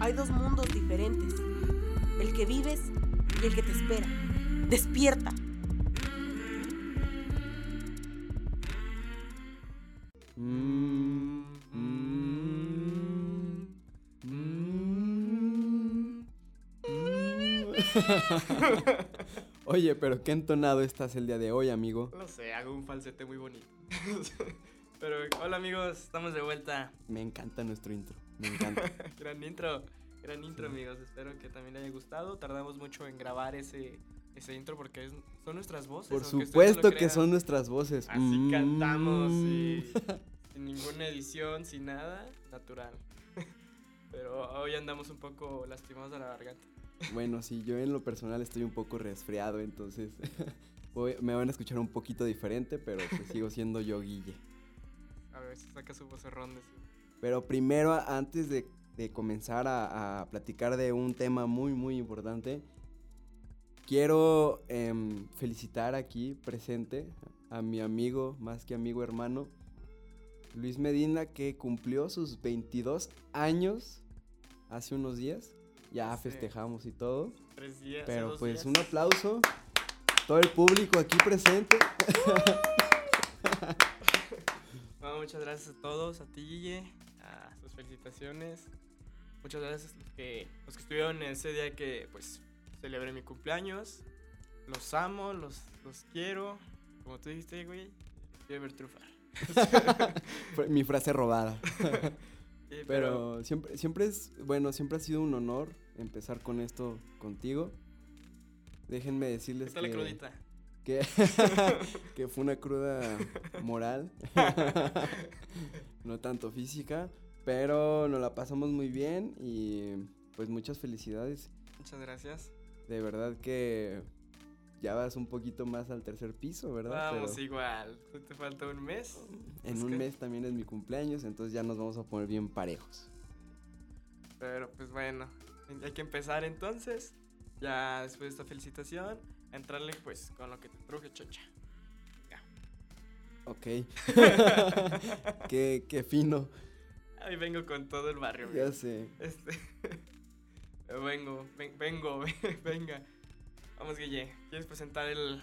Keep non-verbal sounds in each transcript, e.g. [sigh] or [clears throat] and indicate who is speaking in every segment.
Speaker 1: hay dos mundos diferentes, el que vives y el que te espera. Despierta.
Speaker 2: Mm, mm, mm, mm. Oye, pero qué entonado estás el día de hoy, amigo.
Speaker 3: No sé, hago un falsete muy bonito. [laughs] Pero hola amigos, estamos de vuelta.
Speaker 2: Me encanta nuestro intro, me encanta. [laughs]
Speaker 3: gran intro, gran intro amigos. Espero que también les haya gustado. Tardamos mucho en grabar ese, ese intro porque es- son nuestras voces.
Speaker 2: Por
Speaker 3: no
Speaker 2: supuesto que son nuestras voces.
Speaker 3: Así
Speaker 2: Mm.
Speaker 3: cantamos y [laughs] sin ninguna edición, sin nada, natural. [laughs] Pero hoy andamos un poco lastimados de la garganta.
Speaker 2: Bueno, sí, yo en lo personal estoy un poco resfriado, entonces voy- me van a escuchar un poquito diferente, pero pues sigo siendo yo Guille.
Speaker 3: A ver si saca su vocerrón de.
Speaker 2: Pero primero, antes de, de comenzar a, a platicar de un tema muy, muy importante, quiero em, felicitar aquí presente a mi amigo, más que amigo hermano, Luis Medina, que cumplió sus 22 años hace unos días. Ya
Speaker 3: Sí.
Speaker 2: festejamos y todo.
Speaker 3: Tres días.
Speaker 2: Pero pues
Speaker 3: días.
Speaker 2: un aplauso. Todo el público aquí presente. [laughs]
Speaker 3: No, muchas gracias a todos, a ti Guille, sus felicitaciones. Muchas gracias a los que, los que estuvieron en ese día que pues celebré mi cumpleaños. Los amo, los, los quiero. Como tú dijiste, güey, quiero ver trufar. [laughs]
Speaker 2: Mi frase robada. [laughs]
Speaker 3: Sí,
Speaker 2: Pero siempre, siempre es, bueno, siempre ha sido un honor empezar con esto contigo. Déjenme
Speaker 3: ¿qué
Speaker 2: decirles
Speaker 3: la
Speaker 2: que,
Speaker 3: crudita?
Speaker 2: que, [laughs] que fue una cruda moral, no tanto física, pero nos la pasamos muy bien y pues muchas felicidades.
Speaker 3: Muchas gracias.
Speaker 2: De verdad que ya vas un poquito más al tercer piso, ¿verdad?
Speaker 3: Vamos
Speaker 2: Pero
Speaker 3: igual. Te falta un mes.
Speaker 2: en
Speaker 3: es
Speaker 2: un
Speaker 3: que-
Speaker 2: mes también es mi cumpleaños, entonces ya nos vamos a poner bien parejos.
Speaker 3: Pero pues bueno, hay que empezar entonces. Ya después de esta felicitación, entrarle pues con lo que te truje, chocha.
Speaker 2: Ok. [laughs] [laughs] qué, qué fino.
Speaker 3: Ahí vengo con todo el barrio.
Speaker 2: Ya
Speaker 3: amigo.
Speaker 2: sé.
Speaker 3: Este. [laughs] vengo, ven- vengo, [laughs] venga. Vamos, Guille. ¿Quieres presentar el,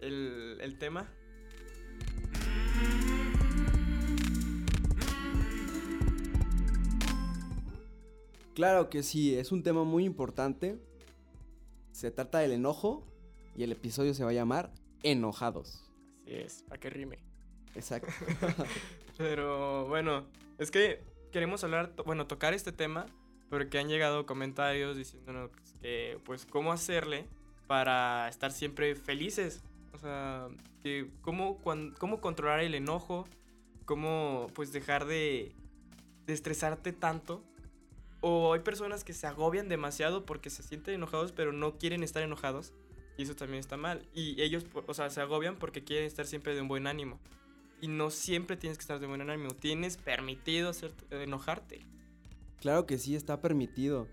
Speaker 3: el, el tema?
Speaker 2: Claro que sí, es un tema muy importante. Se trata del enojo y el episodio se va a llamar Enojados.
Speaker 3: Así es, para que rime.
Speaker 2: Exacto. [laughs]
Speaker 3: Pero bueno, es que queremos hablar, bueno, tocar este tema porque han llegado comentarios diciéndonos que, pues, cómo hacerle para estar siempre felices. O sea, cómo, cómo controlar el enojo, cómo, pues, dejar de, de estresarte tanto. O hay personas que se agobian demasiado porque se sienten enojados, pero no quieren estar enojados. Y eso también está mal. Y ellos, o sea, se agobian porque quieren estar siempre de un buen ánimo. Y no siempre tienes que estar de buen ánimo. Tienes permitido hacer, enojarte.
Speaker 2: Claro que sí, está permitido.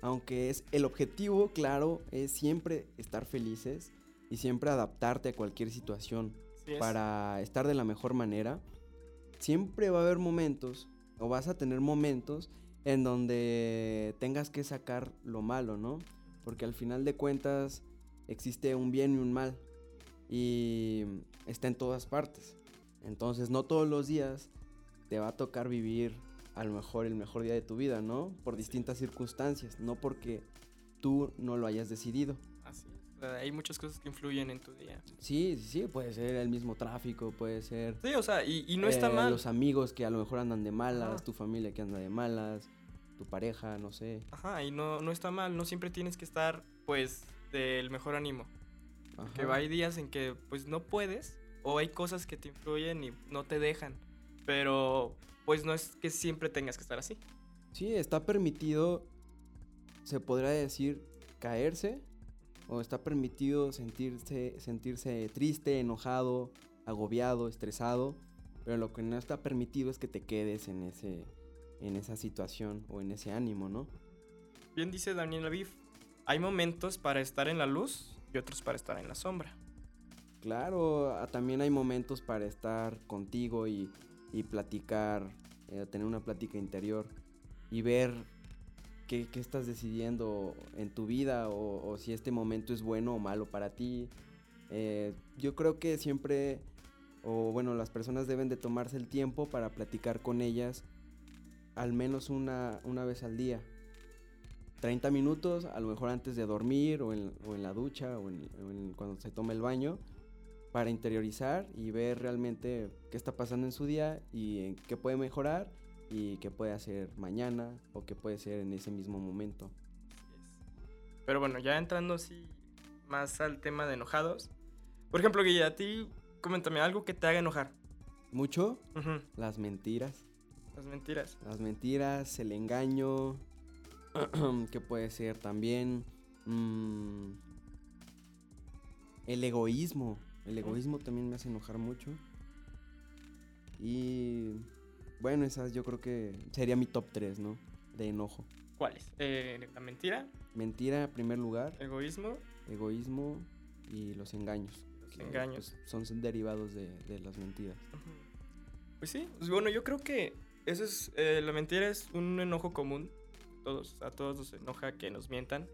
Speaker 2: Aunque es el objetivo, claro, es siempre estar felices y siempre adaptarte a cualquier situación
Speaker 3: es.
Speaker 2: para estar de la mejor manera. Siempre va a haber momentos, o vas a tener momentos, en donde tengas que sacar lo malo, ¿no? Porque al final de cuentas existe un bien y un mal. Y está en todas partes. Entonces no todos los días te va a tocar vivir a lo mejor el mejor día de tu vida, ¿no? Por distintas circunstancias, no porque tú no lo hayas decidido.
Speaker 3: Así es. Hay muchas cosas que influyen en tu día.
Speaker 2: Sí, sí, sí, puede ser el mismo tráfico, puede ser
Speaker 3: Sí, o sea, y, y no está
Speaker 2: eh,
Speaker 3: mal.
Speaker 2: Los amigos que a lo mejor andan de malas, tu familia que anda de malas, tu pareja, no sé.
Speaker 3: Ajá, y no, no está mal. No siempre tienes que estar, pues, del mejor ánimo. Que
Speaker 2: Ajá.
Speaker 3: hay días en que, pues, no puedes. O hay cosas que te influyen y no te dejan. Pero, pues, no es que siempre tengas que estar así.
Speaker 2: Sí, está permitido, se podría decir, caerse, o está permitido sentirse, sentirse triste, enojado, agobiado, estresado, pero lo que no está permitido es que te quedes en ese, en esa situación o en ese ánimo, ¿no?
Speaker 3: Bien dice Daniel Aviv, hay momentos para estar en la luz y otros para estar en la sombra.
Speaker 2: Claro, ah, también hay momentos para estar contigo y, y platicar, eh, tener una plática interior y ver qué, qué estás decidiendo en tu vida o, si este momento es bueno o malo para ti. Eh, yo creo que siempre, o bueno, las personas deben de tomarse el tiempo para platicar con ellas al menos una, una vez al día. 30 minutos, a lo mejor antes de dormir o en, o en la ducha o, o en cuando se toma el baño, para interiorizar y ver realmente qué está pasando en su día y en qué puede mejorar y qué puede hacer mañana o qué puede hacer en ese mismo momento.
Speaker 3: Pero bueno, ya entrando así más al tema de enojados. Por ejemplo, Guille, a ti, coméntame algo que te haga enojar.
Speaker 2: Mucho las mentiras.
Speaker 3: Las mentiras.
Speaker 2: Las mentiras, el engaño, [clears throat] que puede ser también mm, el egoísmo. El egoísmo también me hace enojar mucho. Y bueno, esas yo creo que sería mi top 3, ¿no? De enojo.
Speaker 3: ¿Cuáles? Eh, la mentira,
Speaker 2: Mentira en primer lugar,
Speaker 3: egoísmo.
Speaker 2: egoísmo y los engaños.
Speaker 3: Los engaños.
Speaker 2: pues, son derivados de, de las mentiras.
Speaker 3: Pues sí, pues bueno, yo creo que eso es, eh, la mentira es un enojo común. Todos, a todos nos enoja que nos mientan.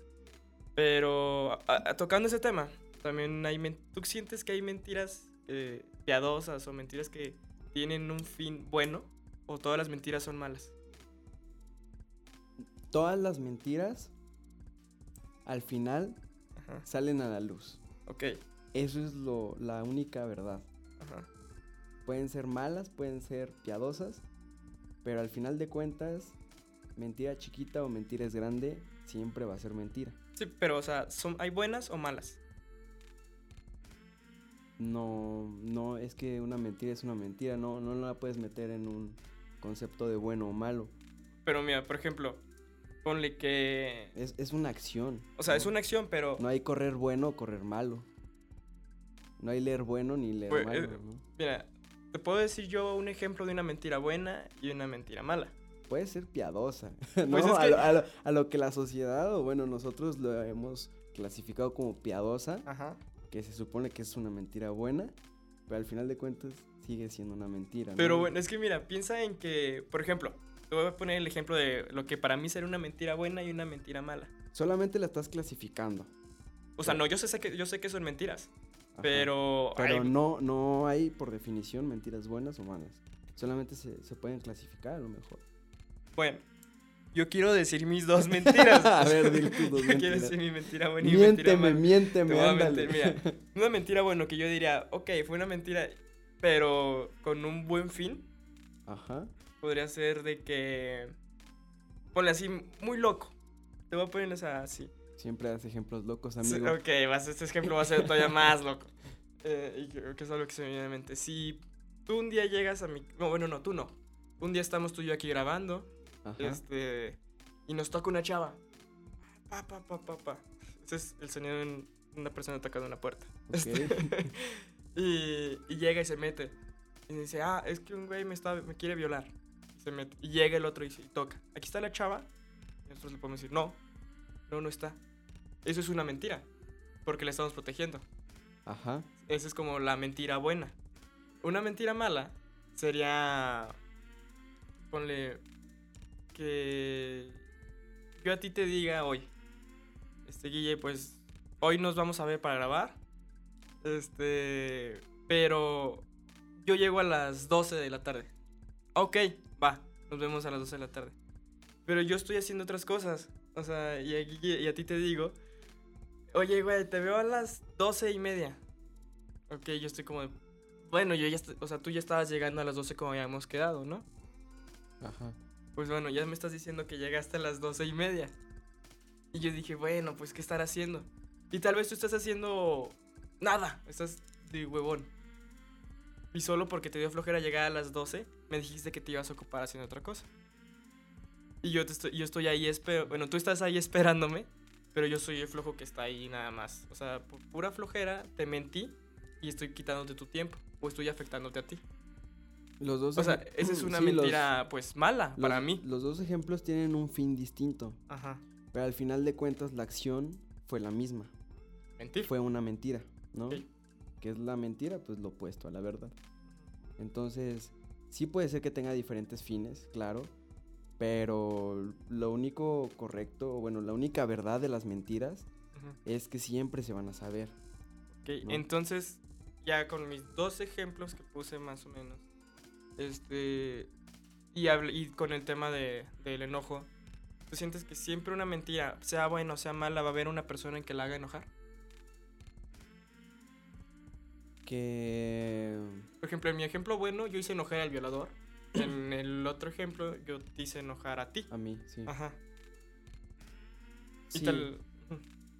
Speaker 3: Pero a- a- tocando ese tema, también hay, ¿tú sientes que hay mentiras eh, piadosas o mentiras que tienen un fin bueno? ¿O todas las mentiras son malas?
Speaker 2: Todas las mentiras al final
Speaker 3: Ajá,
Speaker 2: salen a la luz.
Speaker 3: ok.
Speaker 2: Eso es lo, la única verdad.
Speaker 3: Ajá.
Speaker 2: Pueden ser malas, pueden ser piadosas, pero al final de cuentas, mentira chiquita o mentira es grande, siempre va a ser mentira.
Speaker 3: Sí, pero o sea, son, ¿hay buenas o malas?
Speaker 2: No, no, es que una mentira es una mentira, no, no la puedes meter en un concepto de bueno o malo.
Speaker 3: Pero mira, por ejemplo, ponle que...
Speaker 2: Es, es una acción.
Speaker 3: O sea, es
Speaker 2: ¿no?
Speaker 3: una acción, pero...
Speaker 2: No hay correr bueno o correr malo. No hay leer bueno ni leer
Speaker 3: Pues,
Speaker 2: malo.
Speaker 3: eh,
Speaker 2: ¿no?
Speaker 3: Mira, te puedo decir yo un ejemplo de una mentira buena y una mentira mala.
Speaker 2: Puede ser piadosa. [laughs] ¿no?
Speaker 3: Pues es
Speaker 2: a,
Speaker 3: que-
Speaker 2: lo, a lo- a lo que la sociedad, o bueno, nosotros lo hemos clasificado como piadosa,
Speaker 3: Ajá.
Speaker 2: Que se supone que es una mentira buena, pero al final de cuentas sigue siendo una mentira. ¿no?
Speaker 3: Pero bueno, es que mira, piensa en que, por ejemplo, te voy a poner el ejemplo de lo que para mí sería una mentira buena y una mentira mala.
Speaker 2: Solamente la estás clasificando.
Speaker 3: O sea, no, yo sé que, yo sé que son mentiras,
Speaker 2: Ajá.
Speaker 3: pero...
Speaker 2: Pero no, no hay por definición mentiras buenas o malas. Solamente se, se pueden clasificar a lo mejor.
Speaker 3: Bueno, yo quiero decir mis dos mentiras. [laughs]
Speaker 2: A ver, dile tus dos [laughs]
Speaker 3: Yo quiero
Speaker 2: mentiras.
Speaker 3: decir mi mentira buena y mi mentira
Speaker 2: Miénteme,
Speaker 3: mala.
Speaker 2: miénteme,
Speaker 3: mira, una mentira, bueno, que yo diría, ok, fue una mentira, pero con un buen fin,
Speaker 2: Ajá.
Speaker 3: podría ser de que. Ponle así, muy loco. Te voy a poner esa así.
Speaker 2: Siempre das ejemplos locos,
Speaker 3: Sí,
Speaker 2: amigo.
Speaker 3: ok, vas, este ejemplo va a ser todavía más loco. [laughs] Eh, y creo que es algo que se me viene a la mente. Si tú un día llegas a mi. No, bueno, no, tú no. Un día estamos tú y yo aquí grabando.
Speaker 2: Ajá.
Speaker 3: Este. Y nos toca una chava. Pa, pa, pa, pa, pa. Ese es el sonido de un- una persona tocando una puerta.
Speaker 2: Ok. [laughs]
Speaker 3: y, y llega y se mete. Y dice, ah, es que un güey me, está, me quiere violar. Se mete. Y llega el otro y, y toca. Aquí está la chava. Y nosotros le podemos decir, no, no, no está. Eso es una mentira. Porque la estamos protegiendo.
Speaker 2: Ajá.
Speaker 3: Esa es como la mentira buena. Una mentira mala sería. Ponle. Que. Yo a ti te diga hoy. Este, Guille, pues. Hoy nos vamos a ver para grabar. Este. Pero. Yo llego a las 12 de la tarde. Ok, va. Nos vemos a las 12 de la tarde. Pero yo estoy haciendo otras cosas. O sea, y a, ti te digo. Oye, güey, te veo a las 12 y media. Ok, yo estoy como de, Bueno, yo ya... O sea, tú ya estabas llegando a las 12 como habíamos quedado, ¿no?
Speaker 2: Ajá.
Speaker 3: Pues bueno, ya me estás diciendo que llegaste a las 12 y media. Y yo dije, bueno, pues ¿qué estar haciendo? Y tal vez tú estás haciendo... Nada, estás de huevón. Y solo porque te dio flojera llegar a las 12, me dijiste que te ibas a ocupar haciendo otra cosa. Y yo, te estoy, yo estoy ahí, espero, bueno, tú estás ahí esperándome, pero yo soy el flojo que está ahí nada más. O sea, por pura flojera, te mentí y estoy quitándote tu tiempo, o estoy afectándote a ti.
Speaker 2: Los dos
Speaker 3: O sea, esa es [clears throat] una
Speaker 2: sí, los-
Speaker 3: mentira, pues, mala
Speaker 2: los-
Speaker 3: para mí.
Speaker 2: Los dos ejemplos tienen un fin distinto,
Speaker 3: Ajá.
Speaker 2: pero al final de cuentas la acción fue la misma.
Speaker 3: Mentir.
Speaker 2: Fue una mentira, ¿no?
Speaker 3: Sí.
Speaker 2: Que es la mentira? Pues lo opuesto a la verdad. Entonces, sí puede ser que tenga diferentes fines, claro, Pero lo único correcto, bueno, la única verdad de las mentiras
Speaker 3: Ujú.
Speaker 2: es que siempre se van a saber.
Speaker 3: Ok,
Speaker 2: ¿no?
Speaker 3: entonces, ya con mis dos ejemplos que puse más o menos, este, y, con el tema de, del enojo, ¿tú sientes que siempre una mentira, sea buena o sea mala, va a haber una persona en que la haga enojar?
Speaker 2: Que...
Speaker 3: Por ejemplo, en mi ejemplo bueno, yo hice enojar al violador. [clears throat] En el otro ejemplo, yo te hice enojar a ti.
Speaker 2: A mí, sí.
Speaker 3: Ajá. Y
Speaker 2: Sí,
Speaker 3: tal-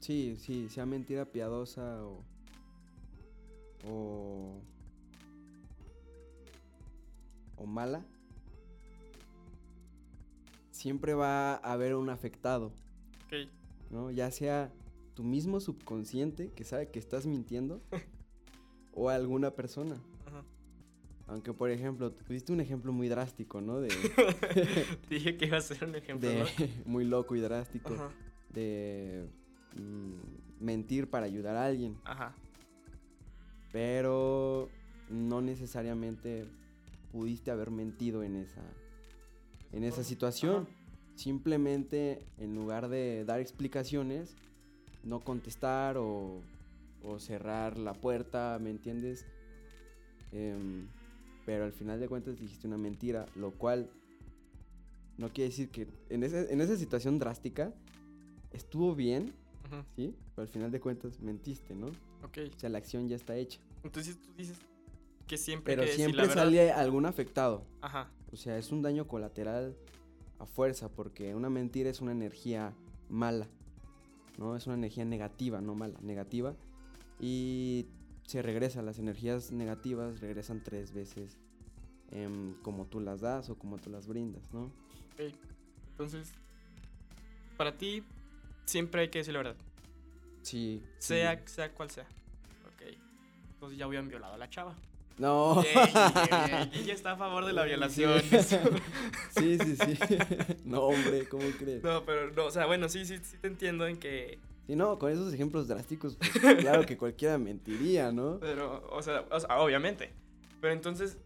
Speaker 2: sí, sí, sea mentira piadosa o... O... O mala. Siempre va a haber un afectado.
Speaker 3: Ok.
Speaker 2: ¿no? Ya sea tu mismo subconsciente que sabe que estás mintiendo [laughs] o alguna persona.
Speaker 3: Ajá.
Speaker 2: Aunque, por ejemplo, tuviste un ejemplo muy drástico, ¿no? De, [laughs]
Speaker 3: Dije que iba a ser un ejemplo. [laughs]
Speaker 2: muy loco y drástico.
Speaker 3: Ajá.
Speaker 2: De mm, mentir para ayudar a alguien.
Speaker 3: Ajá.
Speaker 2: Pero no necesariamente pudiste haber mentido en esa, en esa situación. Simplemente, en lugar de dar explicaciones, no contestar o, o cerrar la puerta, ¿me entiendes? Em, pero al final de cuentas dijiste una mentira, lo cual no quiere decir que en, ese- en esa situación drástica estuvo bien. ¿sí? Pero al final de cuentas mentiste, ¿no?
Speaker 3: Ok.
Speaker 2: O sea, la acción ya está hecha.
Speaker 3: Entonces tú dices que siempre
Speaker 2: Pero
Speaker 3: que decir
Speaker 2: siempre
Speaker 3: la verdad.
Speaker 2: sale algún afectado.
Speaker 3: Ajá.
Speaker 2: O sea, es un daño colateral a fuerza, porque una mentira es una energía mala, ¿no? Es una energía negativa, no mala, negativa. Y se regresa, las energías negativas regresan tres veces em, como tú las das o como tú las brindas, ¿no?
Speaker 3: Ok. Entonces, para ti, siempre hay que decir la verdad.
Speaker 2: Sí.
Speaker 3: Sea,
Speaker 2: sí.
Speaker 3: sea cual sea. Ok. Entonces ya hubieran violado a la chava.
Speaker 2: No. [laughs]
Speaker 3: Ella está a favor de la violación. [laughs]
Speaker 2: sí, sí, sí. [laughs] no, hombre, ¿cómo crees?
Speaker 3: no, pero no, o sea, bueno, sí, sí, sí te entiendo en que.
Speaker 2: Sí, no, con esos ejemplos drásticos, pues, claro que cualquiera mentiría, ¿no?
Speaker 3: Pero, o sea, o sea, obviamente. Pero entonces,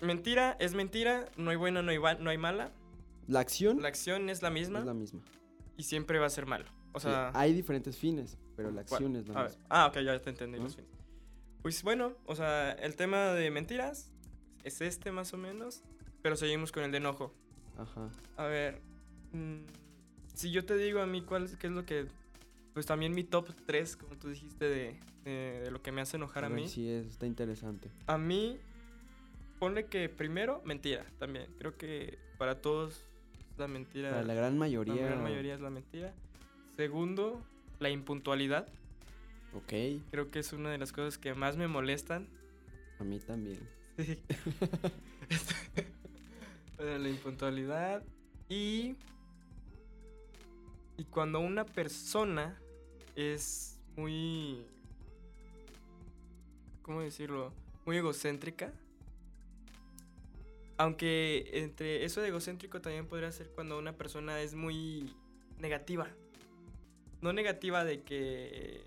Speaker 3: mentira es mentira, no hay buena, no hay, no hay mala.
Speaker 2: La acción
Speaker 3: La acción es la misma
Speaker 2: es la misma.
Speaker 3: y siempre va a ser malo. O
Speaker 2: Sí,
Speaker 3: sea,
Speaker 2: hay diferentes fines, pero la
Speaker 3: ¿cuál?
Speaker 2: acción es la
Speaker 3: A ver,
Speaker 2: misma.
Speaker 3: Ah, ok, ya te entendí
Speaker 2: ¿No?
Speaker 3: los fines. Pues bueno, o sea, el tema de mentiras es este más o menos, pero seguimos con el de enojo.
Speaker 2: Ajá.
Speaker 3: A ver, mm, si yo te digo a mí cuál es, qué es lo que, pues también mi top 3, como tú dijiste, de, de- de lo que me hace enojar a,
Speaker 2: ver,
Speaker 3: mí.
Speaker 2: Sí, es, está interesante.
Speaker 3: A mí, ponle que primero, mentira también. Creo que para todos la mentira,
Speaker 2: Para la gran
Speaker 3: la
Speaker 2: mayoría.
Speaker 3: gran mayoría es la mentira. Segundo, la impuntualidad.
Speaker 2: Ok,
Speaker 3: Creo que es una de las cosas que más me molestan.
Speaker 2: a mí también.
Speaker 3: Sí. [laughs] Bueno, la impuntualidad y y cuando una persona es muy ¿cómo decirlo? muy egocéntrica. Aunque entre eso de egocéntrico también podría ser cuando una persona es muy negativa. No negativa de que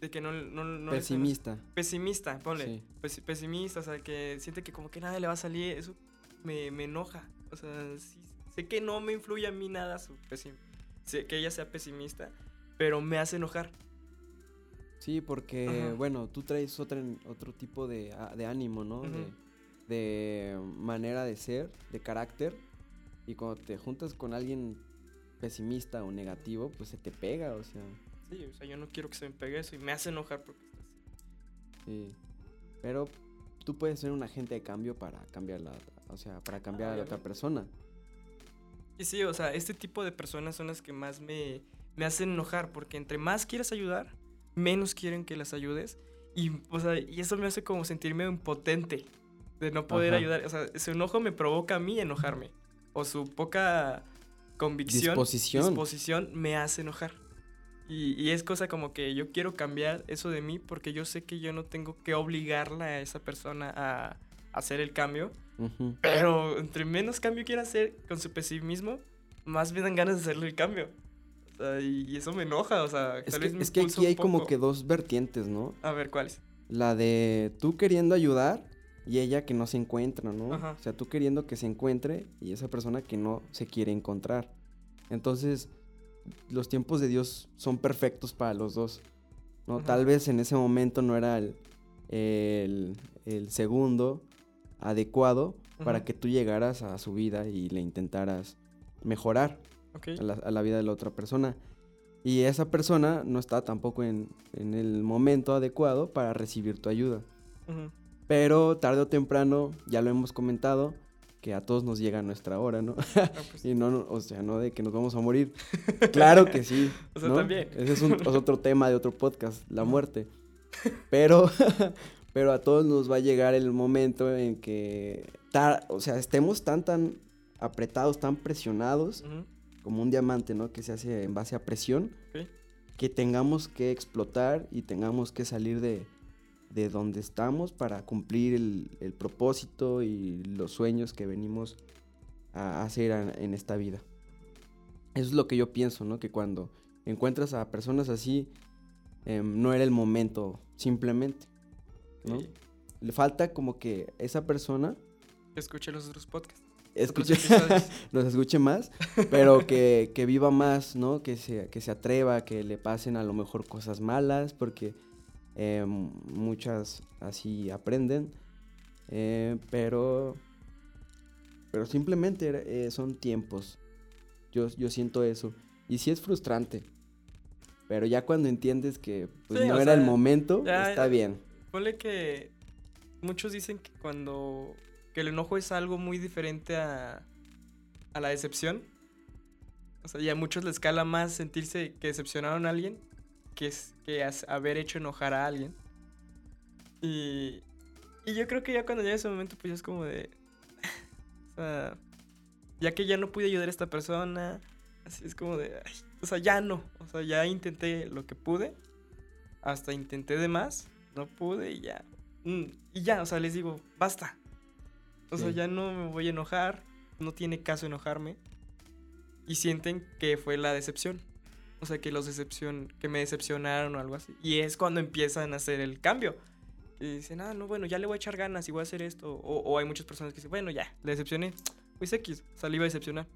Speaker 3: de que no no, no
Speaker 2: Pesimista.
Speaker 3: pesimista, ponle.
Speaker 2: Sí.
Speaker 3: Pesi- pesimista, o sea, que siente que como que nada le va a salir, eso me, me enoja. O sea, sí, sé que no me influye a mí nada su pesim sé que ella sea pesimista, pero me hace enojar.
Speaker 2: Sí, porque,
Speaker 3: Ajá.
Speaker 2: bueno, tú traes otro, otro tipo de, de ánimo, ¿no? De, de manera de ser, de carácter. Y cuando te juntas con alguien pesimista o negativo, pues se te pega, o sea.
Speaker 3: Sí, o sea, yo no quiero que se me pegue eso y me hace enojar porque está así.
Speaker 2: Sí. Pero tú puedes ser un agente de cambio para cambiar la, o sea, para cambiar a la otra persona.
Speaker 3: Y sí, o sea, este tipo de personas son las que más me, me hacen enojar porque entre más quieres ayudar, menos quieren que las ayudes. Y, o sea, y eso me hace como sentirme impotente de no poder
Speaker 2: Ajá.
Speaker 3: ayudar. O sea, su enojo me provoca a mí enojarme. O su poca convicción,
Speaker 2: Disposición.
Speaker 3: disposición me hace enojar. Y, y es cosa como que yo quiero cambiar eso de mí porque yo sé que yo no tengo que obligarla a esa persona a hacer el cambio. Pero entre menos cambio quiera hacer con su pesimismo, más me dan ganas de hacerle el cambio. O sea, y, y eso me enoja, o sea,
Speaker 2: Es
Speaker 3: tal
Speaker 2: que,
Speaker 3: vez me
Speaker 2: es que
Speaker 3: impulsa
Speaker 2: aquí hay como que dos vertientes, ¿no?
Speaker 3: A ver, ¿cuáles?
Speaker 2: La de tú queriendo ayudar y ella que no se encuentra, ¿no?
Speaker 3: Ajá.
Speaker 2: O sea, tú queriendo que se encuentre y esa persona que no se quiere encontrar. Entonces, los tiempos de Dios son perfectos para los dos, ¿no? Tal vez en ese momento no era el, el- el segundo adecuado para que tú llegaras a su vida y le intentaras mejorar a la, a la vida de la otra persona. Y esa persona no está tampoco en, en el momento adecuado para recibir tu ayuda. Pero tarde o temprano, ya lo hemos comentado, que a todos nos llega nuestra hora, ¿no? [laughs]
Speaker 3: Pues,
Speaker 2: y no, no, o sea, no de que nos vamos a morir. Claro que sí. [laughs]
Speaker 3: O sea,
Speaker 2: ¿no?
Speaker 3: también.
Speaker 2: Ese es, un- es otro tema de otro podcast, la muerte. Pero, [laughs] pero a todos nos va a llegar el momento en que, o sea, estemos tan, tan apretados, tan presionados, como un diamante, ¿no? Que se hace en base a presión, que tengamos que explotar y tengamos que salir de, de donde estamos para cumplir el, el propósito y los sueños que venimos a hacer a- en esta vida. Eso es lo que yo pienso, ¿no? Que cuando encuentras a personas así, em, no era el momento, simplemente, ¿no?
Speaker 3: Sí.
Speaker 2: Le falta como que esa persona
Speaker 3: escuche los otros podcasts.
Speaker 2: escuche, nos [laughs] escuche más, pero que, que viva más, ¿no? Que se, que se atreva, que le pasen a lo mejor cosas malas, porque eh, muchas así aprenden, eh, pero, pero simplemente eh, son tiempos. Yo, yo siento eso. Y sí es frustrante, pero ya cuando entiendes que pues,
Speaker 3: Sí,
Speaker 2: no era el momento,
Speaker 3: ya-
Speaker 2: está bien.
Speaker 3: Ponle que muchos dicen que cuando que el enojo es algo muy diferente a, a la decepción. O sea, y a muchos les cala más sentirse que decepcionaron a alguien que, es, que haber hecho enojar a alguien. Y, y yo creo que ya cuando llega ese momento, pues ya es como de... [laughs] o sea, ya que ya no pude ayudar a esta persona, así es como de... ay, o sea, ya no. O sea, ya intenté lo que pude. Hasta intenté de más. No pude y ya. Mm, y ya, o sea, les digo, basta. O sea, ya no me voy a enojar. No tiene caso enojarme. Y sienten que fue la decepción. O sea, que los decepcion que me decepcionaron o algo así. Y es cuando empiezan a hacer el cambio. Y dicen, ah, no, bueno, ya le voy a echar ganas y voy a hacer esto. O, o hay muchas personas que dicen, bueno, ya, le decepcioné. Pues X, o sea, le iba a decepcionar.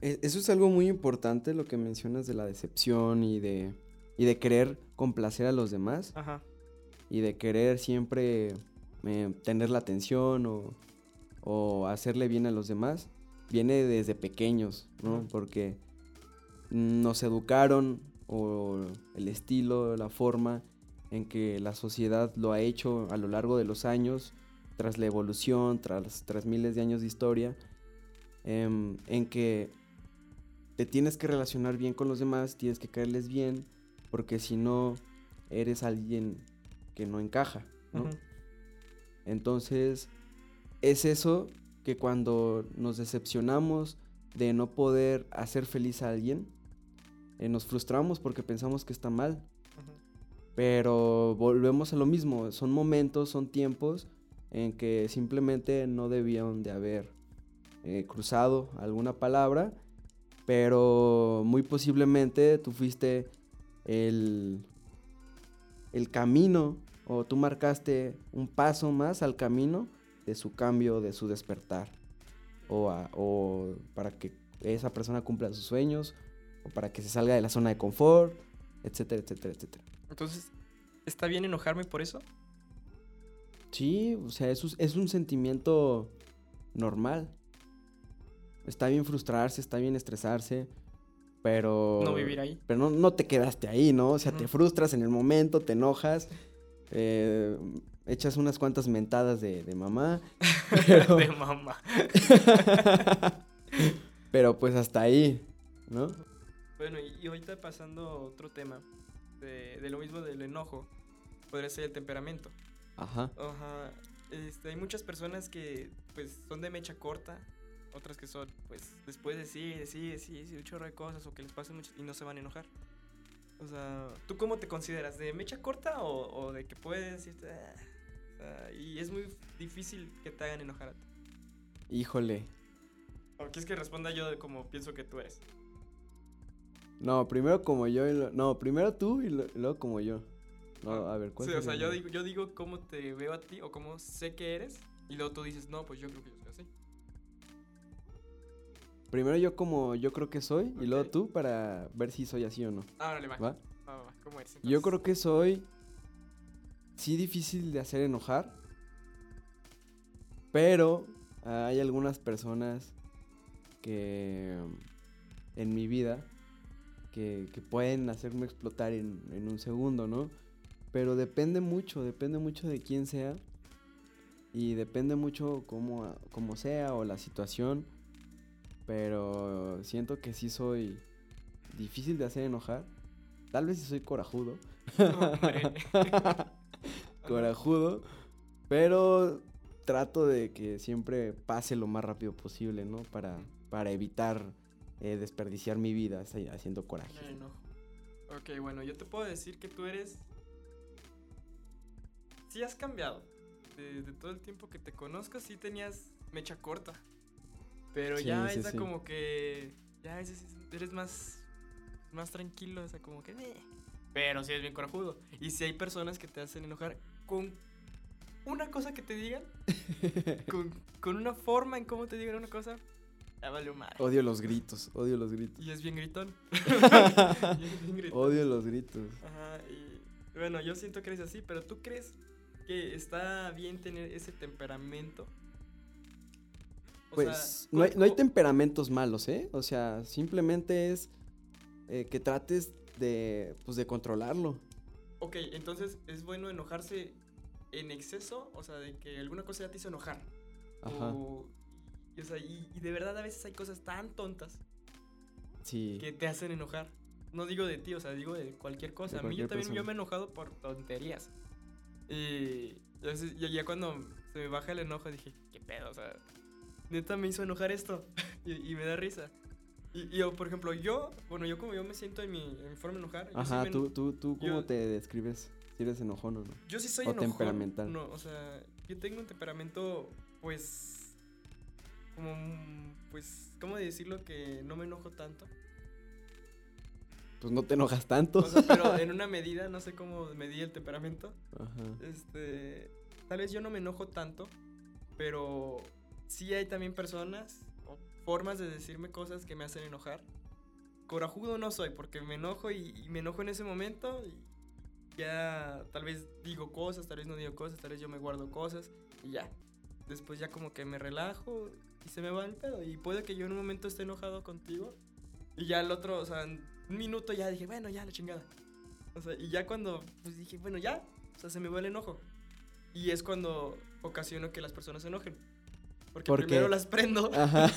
Speaker 2: E- Eso es algo muy importante, lo que mencionas de la decepción y de, y de querer complacer a los demás
Speaker 3: Ajá.
Speaker 2: y de querer siempre eh, tener la atención o, o hacerle bien a los demás. Viene desde pequeños, ¿no? Porque nos educaron o el estilo, la forma en que la sociedad lo ha hecho a lo largo de los años, tras la evolución, tras, tras miles de años de historia, em, en que te tienes que relacionar bien con los demás, tienes que caerles bien, porque si no, eres alguien que no encaja, ¿no? Entonces, es eso que cuando nos decepcionamos de no poder hacer feliz a alguien, eh, nos frustramos porque pensamos que está mal. Pero volvemos a lo mismo, son momentos, son tiempos en que simplemente no debían de haber eh, cruzado alguna palabra, pero muy posiblemente tú fuiste el, el camino o tú marcaste un paso más al camino de su cambio, de su despertar, o, a- o para que esa persona cumpla sus sueños, o para que se salga de la zona de confort, etcétera, etcétera, etcétera.
Speaker 3: Entonces, ¿está bien enojarme por eso?
Speaker 2: Sí, o sea, es, un- es un sentimiento normal. Está bien frustrarse, está bien estresarse, pero...
Speaker 3: No vivir ahí.
Speaker 2: Pero no, no te quedaste ahí, ¿no? O sea, te frustras en el momento, te enojas, eh, echas unas cuantas mentadas de, de mamá, [laughs] pero,
Speaker 3: De mamá. [laughs]
Speaker 2: pero pues hasta ahí, ¿no?
Speaker 3: Bueno, y, y ahorita pasando a otro tema, de, de lo mismo del enojo, podría ser el temperamento.
Speaker 2: Ajá.
Speaker 3: Ajá. Este, hay muchas personas que pues son de mecha corta, otras que son pues después de sí, decir, sí, decir un chorro de cosas o que les pasen mucho y no se van a enojar. O sea, ¿tú cómo te consideras? ¿De mecha corta o, o de que puedes decirte... "Ah"? O sea, y es muy difícil que te hagan enojar a ti.
Speaker 2: Híjole.
Speaker 3: ¿O quieres que responda yo de como pienso que tú eres?
Speaker 2: No, primero como yo y lo- No, primero tú y, lo- y luego como yo. No,
Speaker 3: Ah,
Speaker 2: a ver, ¿cuál
Speaker 3: Sí, o sea, yo digo, yo digo cómo te veo a ti o cómo sé que eres Y luego tú dices, no, pues yo creo que yo soy así.
Speaker 2: Primero yo como yo creo que soy y luego tú para ver si soy así o no.
Speaker 3: Ah, le va.
Speaker 2: ¿Va?
Speaker 3: Va, va, va. ¿Cómo eres?
Speaker 2: Yo creo que soy sí difícil de hacer enojar, pero hay algunas personas que en mi vida que, que pueden hacerme explotar en, en un segundo, ¿no? Pero depende mucho, depende mucho de quién sea y depende mucho cómo, cómo sea o la situación, pero siento que sí soy difícil de hacer enojar. Tal vez sí soy corajudo. [laughs] Corajudo, pero trato de que siempre pase lo más rápido posible, ¿no? Para, para evitar eh, desperdiciar mi vida haciendo coraje.
Speaker 3: Enojo. Ok, bueno, yo te puedo decir que tú eres. Sí has cambiado. De, de todo el tiempo que te conozco, sí tenías mecha corta. Pero
Speaker 2: Sí,
Speaker 3: ya
Speaker 2: sí, sí.
Speaker 3: como que. Ya eres más. Más tranquilo, o sea, como que. "Meh". Pero sí es bien corajudo. Y si hay personas que te hacen enojar con una cosa que te digan, [laughs] con, con una forma en cómo te digan una cosa, ya valió madre.
Speaker 2: Odio los gritos, odio los gritos.
Speaker 3: Y es bien gritón. [laughs] [laughs] Y es bien gritón.
Speaker 2: Odio los gritos.
Speaker 3: Ajá, y bueno, yo siento que eres así, pero ¿tú crees que está bien tener ese temperamento? O sea,
Speaker 2: Pues no, hay, no hay
Speaker 3: ¿cómo-
Speaker 2: temperamentos malos, ¿eh? O sea, simplemente es eh, que trates de, pues, de controlarlo.
Speaker 3: Ok, entonces es bueno enojarse en exceso, o sea, de que alguna cosa ya te hizo enojar.
Speaker 2: Ajá.
Speaker 3: O, y, o sea, y, y de verdad a veces hay cosas tan tontas
Speaker 2: Sí.
Speaker 3: que te hacen enojar. No digo de ti, o sea, digo de cualquier cosa.
Speaker 2: De
Speaker 3: a mí yo también yo me he enojado por tonterías. Y ya, ya cuando se me baja el enojo dije, ¿qué pedo? O sea, neta me hizo enojar esto. [laughs] y, y me da risa. Y, y yo, por ejemplo, yo, bueno, yo como yo me siento en mi, en mi forma de enojar.
Speaker 2: Ajá, tú, tú, tú, ¿cómo
Speaker 3: yo-
Speaker 2: te describes? Si eres enojón o no.
Speaker 3: Yo sí soy
Speaker 2: o
Speaker 3: enojón.
Speaker 2: temperamental.
Speaker 3: No, o sea, yo tengo un temperamento, pues, como, pues, ¿cómo decirlo? Que no me enojo tanto.
Speaker 2: Pues no te enojas tanto.
Speaker 3: O sea, pero en [laughs] una medida, no sé cómo medí el temperamento.
Speaker 2: Ajá.
Speaker 3: Este, tal vez yo no me enojo tanto, pero sí hay también personas o formas de decirme cosas que me hacen enojar. Corajudo no soy porque me enojo y, y me enojo en ese momento y ya tal vez digo cosas, tal vez no digo cosas, tal vez yo me guardo cosas y ya. Después ya como que me relajo y se me va el pedo y puede que yo en un momento esté enojado contigo y ya el otro, o sea, en un minuto ya dije, bueno, ya la chingada. O sea, y ya cuando pues dije, bueno, ya, o sea, se me va el enojo. Y es cuando ocasiono que las personas se enojen. Porque
Speaker 2: Porque-
Speaker 3: primero las prendo,
Speaker 2: Ajá.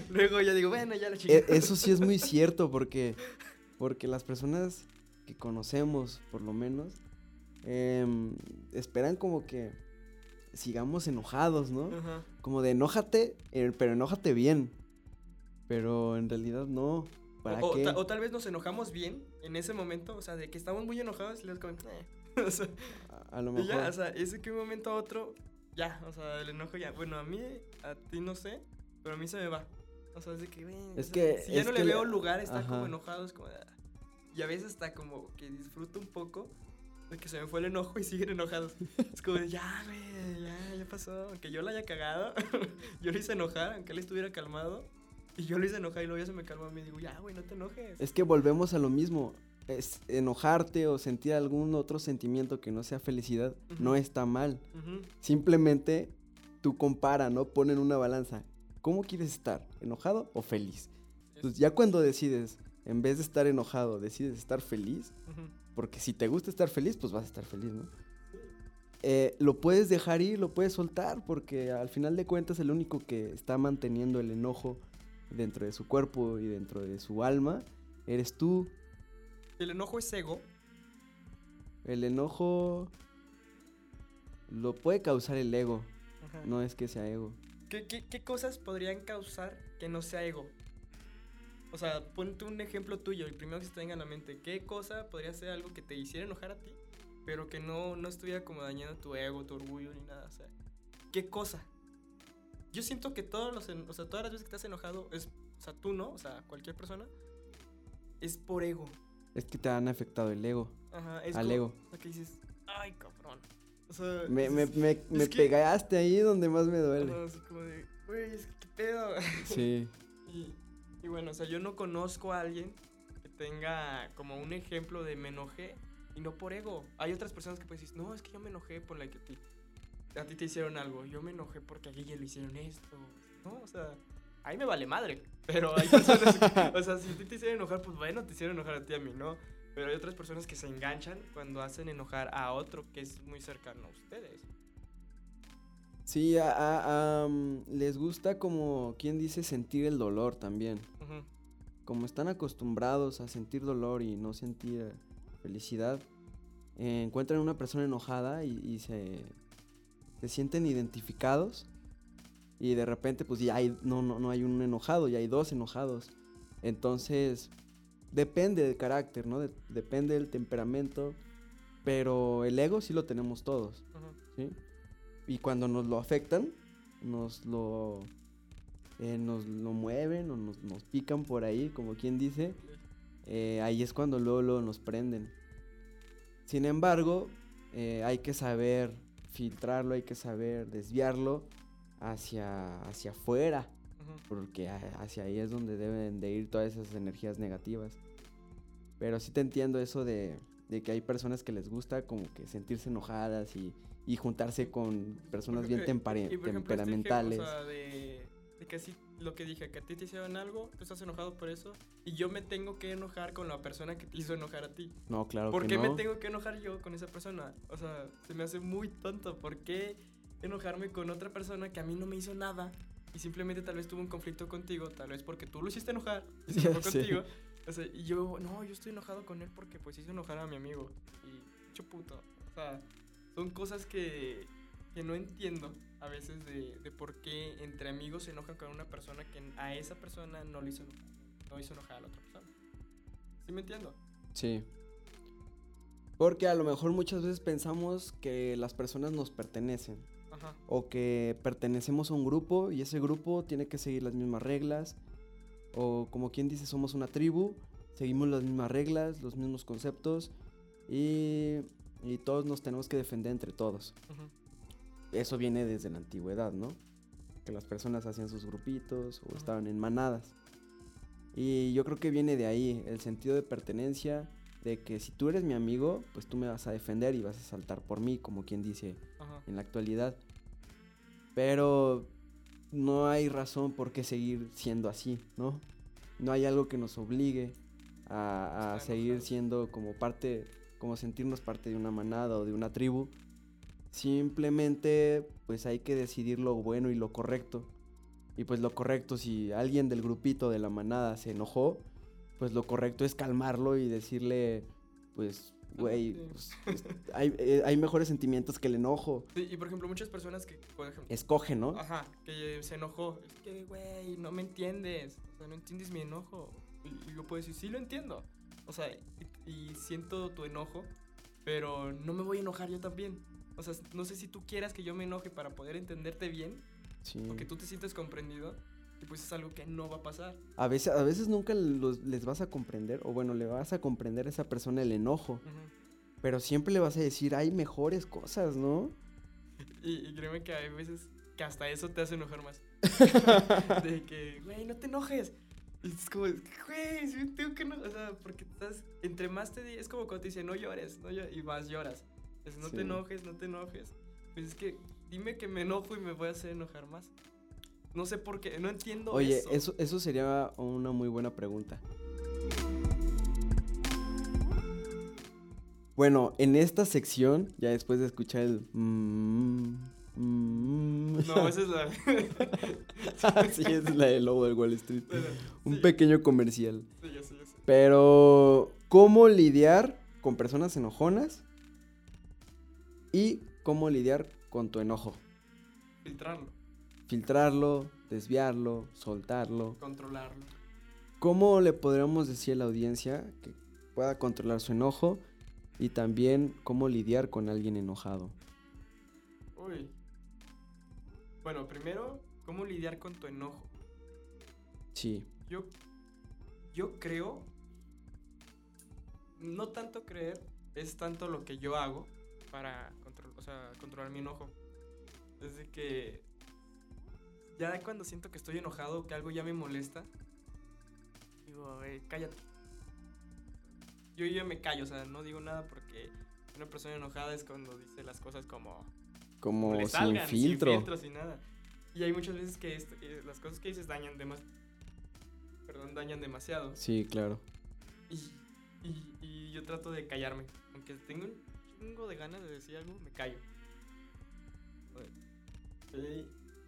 Speaker 2: [laughs]
Speaker 3: luego ya digo, bueno, ya la
Speaker 2: E-
Speaker 3: chingada.
Speaker 2: Eso sí es muy [laughs] cierto porque, porque las personas que conocemos, por lo menos, em, esperan como que sigamos enojados, ¿no?
Speaker 3: Ajá.
Speaker 2: Como de enójate, eh, pero enójate bien. Pero en realidad no. ¿Para
Speaker 3: o, o
Speaker 2: qué?
Speaker 3: ta- o tal vez nos enojamos bien en ese momento, o sea, de que estamos muy enojados y les como, "Eh". [laughs] o sea,
Speaker 2: A, a lo mejor.
Speaker 3: ya, o sea, es que un momento a otro, ya, o sea, el enojo ya, bueno, a mí, a ti no sé, pero a mí se me va. O sea, es de que, "Ven", o
Speaker 2: Es que-
Speaker 3: si ya
Speaker 2: es
Speaker 3: no
Speaker 2: que
Speaker 3: le veo lugar, está como
Speaker 2: Ajá.
Speaker 3: enojado, es como, "Ah". y a veces está como que disfruto un poco de que se me fue el enojo y siguen enojados. Es como de, ya, güey, ya, ya pasó, aunque yo la haya cagado, [laughs] yo lo hice enojar, aunque él estuviera calmado, y yo lo hice enojar y luego ya se me calmó y me digo, ya, güey, no te enojes.
Speaker 2: Es que volvemos a lo mismo. Es enojarte o sentir algún otro sentimiento que no sea felicidad no
Speaker 3: Ujú.
Speaker 2: está mal.
Speaker 3: Ujú.
Speaker 2: Simplemente tú compara, ¿no? Pon en una balanza. ¿Cómo quieres estar? ¿Enojado o feliz? Entonces ya cuando decides, en vez de estar enojado, decides estar feliz,
Speaker 3: Ujú.
Speaker 2: Porque si te gusta estar feliz, pues vas a estar feliz, ¿no? Eh, lo puedes dejar ir, lo puedes soltar, porque al final de cuentas el único que está manteniendo el enojo dentro de su cuerpo y dentro de su alma eres tú.
Speaker 3: El enojo es ego.
Speaker 2: El enojo lo puede causar el ego,
Speaker 3: Ajá.
Speaker 2: no es que sea ego.
Speaker 3: ¿Qué, qué, qué cosas podrían causar que no sea ego? O sea, ponte un ejemplo tuyo, el primero que se te venga a la mente. ¿Qué cosa podría ser algo que te hiciera enojar a ti, pero que no, no estuviera como dañando tu ego, tu orgullo ni nada? O sea, ¿qué cosa? Yo siento que todos los, o sea, todas las veces que te has enojado, es, o sea, tú no, o sea, cualquier persona, es por ego.
Speaker 2: Es que te han afectado el ego.
Speaker 3: Ajá, es
Speaker 2: Al
Speaker 3: como-
Speaker 2: ego.
Speaker 3: O sea, que dices, ay, cabrón. O sea,
Speaker 2: Me, me, me, me
Speaker 3: que-
Speaker 2: pegaste ahí donde más me duele.
Speaker 3: Ajá, así como de, güey, es que qué pedo.
Speaker 2: Sí. [laughs]
Speaker 3: Y, y bueno, o sea, yo no conozco a alguien que tenga como un ejemplo de me enojé y no por ego. Hay otras personas que pues decir, no, es que yo me enojé por la que a ti, te hicieron algo. Yo me enojé porque a Guille le hicieron esto. No, o sea, ahí me vale madre. Pero hay personas, o sea, si a ti te hicieron enojar, pues bueno, te hicieron enojar a ti, a mí, ¿no? Pero hay otras personas que se enganchan cuando hacen enojar a otro que es muy cercano a ustedes.
Speaker 2: Sí, a- a- am, les gusta como quien dice sentir el dolor también. Como están acostumbrados a sentir dolor y no sentir felicidad, eh, encuentran una persona enojada y, y se, se sienten identificados. Y de repente, pues ya hay, no, no, no hay un enojado, ya hay dos enojados. Entonces, depende del carácter, ¿no? De- depende del temperamento. Pero el ego sí lo tenemos todos. ¿sí? Y cuando nos lo afectan, nos lo, eh, nos lo mueven o nos, nos pican por ahí, como quien dice, eh, ahí es cuando luego, luego nos prenden. Sin embargo, eh, hay que saber filtrarlo, hay que saber desviarlo hacia, hacia afuera, porque hacia ahí es donde deben de ir todas esas energías negativas. Pero sí te entiendo eso de, de que hay personas que les gusta como que sentirse enojadas y, y juntarse con personas bien tempare-
Speaker 3: y por ejemplo, este ejemplo,
Speaker 2: temperamentales.
Speaker 3: o sea, de, de que así lo que dije, que a ti te hicieron algo, tú estás enojado por eso, y yo me tengo que enojar con la persona que te hizo enojar a ti.
Speaker 2: No, claro
Speaker 3: ¿Por
Speaker 2: que
Speaker 3: qué
Speaker 2: no.
Speaker 3: me tengo que enojar yo con esa persona? O sea, se me hace muy tonto. ¿Por qué enojarme con otra persona que a mí no me hizo nada? Y simplemente tal vez tuvo un conflicto contigo, tal vez porque tú lo hiciste enojar y se enojó
Speaker 2: sé.
Speaker 3: contigo. O sea, y yo, no, yo estoy enojado con él porque pues hizo enojar a mi amigo. Y mucho puto. O sea, son cosas que, que no entiendo a veces de, de por qué entre amigos se enojan con una persona que a esa persona no le hizo enojar, no hizo enojar a la otra persona. ¿Sí me entiendo?
Speaker 2: Sí. Porque a lo mejor muchas veces pensamos que las personas nos pertenecen.
Speaker 3: Ajá.
Speaker 2: O que pertenecemos a un grupo y ese grupo tiene que seguir las mismas reglas. O como quien dice, somos una tribu, seguimos las mismas reglas, los mismos conceptos. Y, y todos nos tenemos que defender entre todos. Eso viene desde la antigüedad, ¿no? Que las personas hacían sus grupitos o estaban en manadas. Y yo creo que viene de ahí, el sentido de pertenencia, de que si tú eres mi amigo, pues tú me vas a defender y vas a saltar por mí, como quien dice
Speaker 3: Ajá.
Speaker 2: en la actualidad. Pero no hay razón por qué seguir siendo así, ¿no? No hay algo que nos obligue a, a seguir siendo como parte, como sentirnos parte de una manada o de una tribu. Simplemente, pues hay que decidir lo bueno y lo correcto. Y pues lo correcto, si alguien del grupito de la manada se enojó, pues lo correcto es calmarlo y decirle, pues, güey, pues, pues, hay, eh, hay mejores sentimientos que el enojo.
Speaker 3: Sí, y por ejemplo, muchas personas que, ejemplo,
Speaker 2: Escoge, ¿no?
Speaker 3: ajá, que se enojó. Es que, güey, no me entiendes. O sea, no entiendes mi enojo. Y yo puedo decir, sí lo entiendo. O sea, y, y siento tu enojo, pero no me voy a enojar yo también. O sea, no sé si tú quieras que yo me enoje para poder entenderte bien
Speaker 2: Sí.
Speaker 3: o que tú te sientes comprendido. Y pues es algo que no va a pasar.
Speaker 2: A veces, a veces nunca los- les vas a comprender, o bueno, le vas a comprender a esa persona el enojo,
Speaker 3: Ujú.
Speaker 2: pero siempre le vas a decir, hay mejores cosas, ¿no?
Speaker 3: Y, y créeme que hay veces que hasta eso te hace enojar más. [laughs] de que, güey, no te enojes. Es como, güey, sí, tengo que no. O sea, porque estás, entre más te di- es como cuando te dicen, no llores, no llores, y más lloras. Es, no
Speaker 2: Sí.
Speaker 3: te enojes, no te enojes. Pues es que dime que me enojo y me voy a hacer enojar más. No sé por qué, no entiendo
Speaker 2: Oye,
Speaker 3: eso.
Speaker 2: eso, eso sería una muy buena pregunta. Bueno, en esta sección, ya después de escuchar el... mm, mm,
Speaker 3: No, esa es la. [laughs]
Speaker 2: sí, es la del lobo del Wall Street. Un
Speaker 3: sí,
Speaker 2: pequeño comercial.
Speaker 3: Sí, sé, ya sé.
Speaker 2: Pero, ¿cómo lidiar con personas enojonas? Y cómo lidiar con tu enojo.
Speaker 3: Filtrarlo,
Speaker 2: Filtrarlo, desviarlo, soltarlo.
Speaker 3: controlarlo.
Speaker 2: ¿Cómo le podríamos decir a la audiencia que pueda controlar su enojo? Y también cómo lidiar con alguien enojado.
Speaker 3: Uy. Bueno, primero, ¿cómo lidiar con tu enojo?
Speaker 2: Sí,
Speaker 3: Yo, yo creo, no tanto creer, es tanto lo que yo hago para controlar. O sea, controlar mi enojo. Es de que ya cuando siento que estoy enojado, que algo ya me molesta, digo, a ver, cállate. Yo ya me callo, o sea, no digo nada porque una persona enojada es cuando dice las cosas como
Speaker 2: Como
Speaker 3: le
Speaker 2: sin
Speaker 3: salgan,
Speaker 2: filtro.
Speaker 3: Sin filtro, sin nada. Y hay muchas veces que esto- eh, las cosas que dices dañan demasiado. Perdón, dañan demasiado.
Speaker 2: Sí, claro.
Speaker 3: Y, y, y yo trato de callarme. Aunque tengo un chingo de ganas de decir algo, me callo.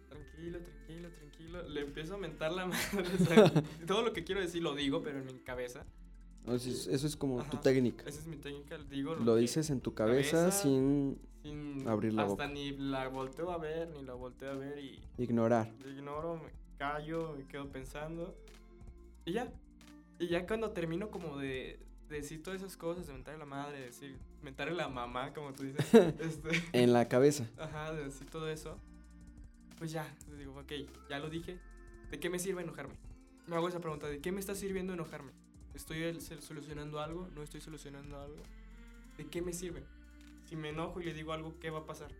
Speaker 3: Tranquilo, tranquilo, tranquilo. Le empiezo a mentar la [laughs] madre. todo lo que quiero decir lo digo, pero en mi cabeza.
Speaker 2: O sea, es- eso es como tu técnica.
Speaker 3: Esa es mi técnica. Digo
Speaker 2: Lo
Speaker 3: que-
Speaker 2: dices en tu cabeza,
Speaker 3: cabeza,
Speaker 2: sin
Speaker 3: sin
Speaker 2: abrir la
Speaker 3: hasta
Speaker 2: boca.
Speaker 3: ni la volteo a ver, ni la volteo a ver y
Speaker 2: ignorar.
Speaker 3: Lo ignoro, me callo, me quedo pensando. Y ya. Y ya cuando termino como de, de decir todas esas cosas, de mentarle a la madre, de decir, mentarle a la mamá, como tú dices. [laughs] este,
Speaker 2: En la cabeza.
Speaker 3: ajá, de decir todo eso. Pues ya, digo, ok, ya lo dije. ¿De qué me sirve enojarme? Me hago esa pregunta, ¿de qué me está sirviendo enojarme? ¿Estoy solucionando algo? ¿No estoy solucionando algo? ¿De qué me sirve? Si me enojo y le digo algo, ¿qué va a pasar?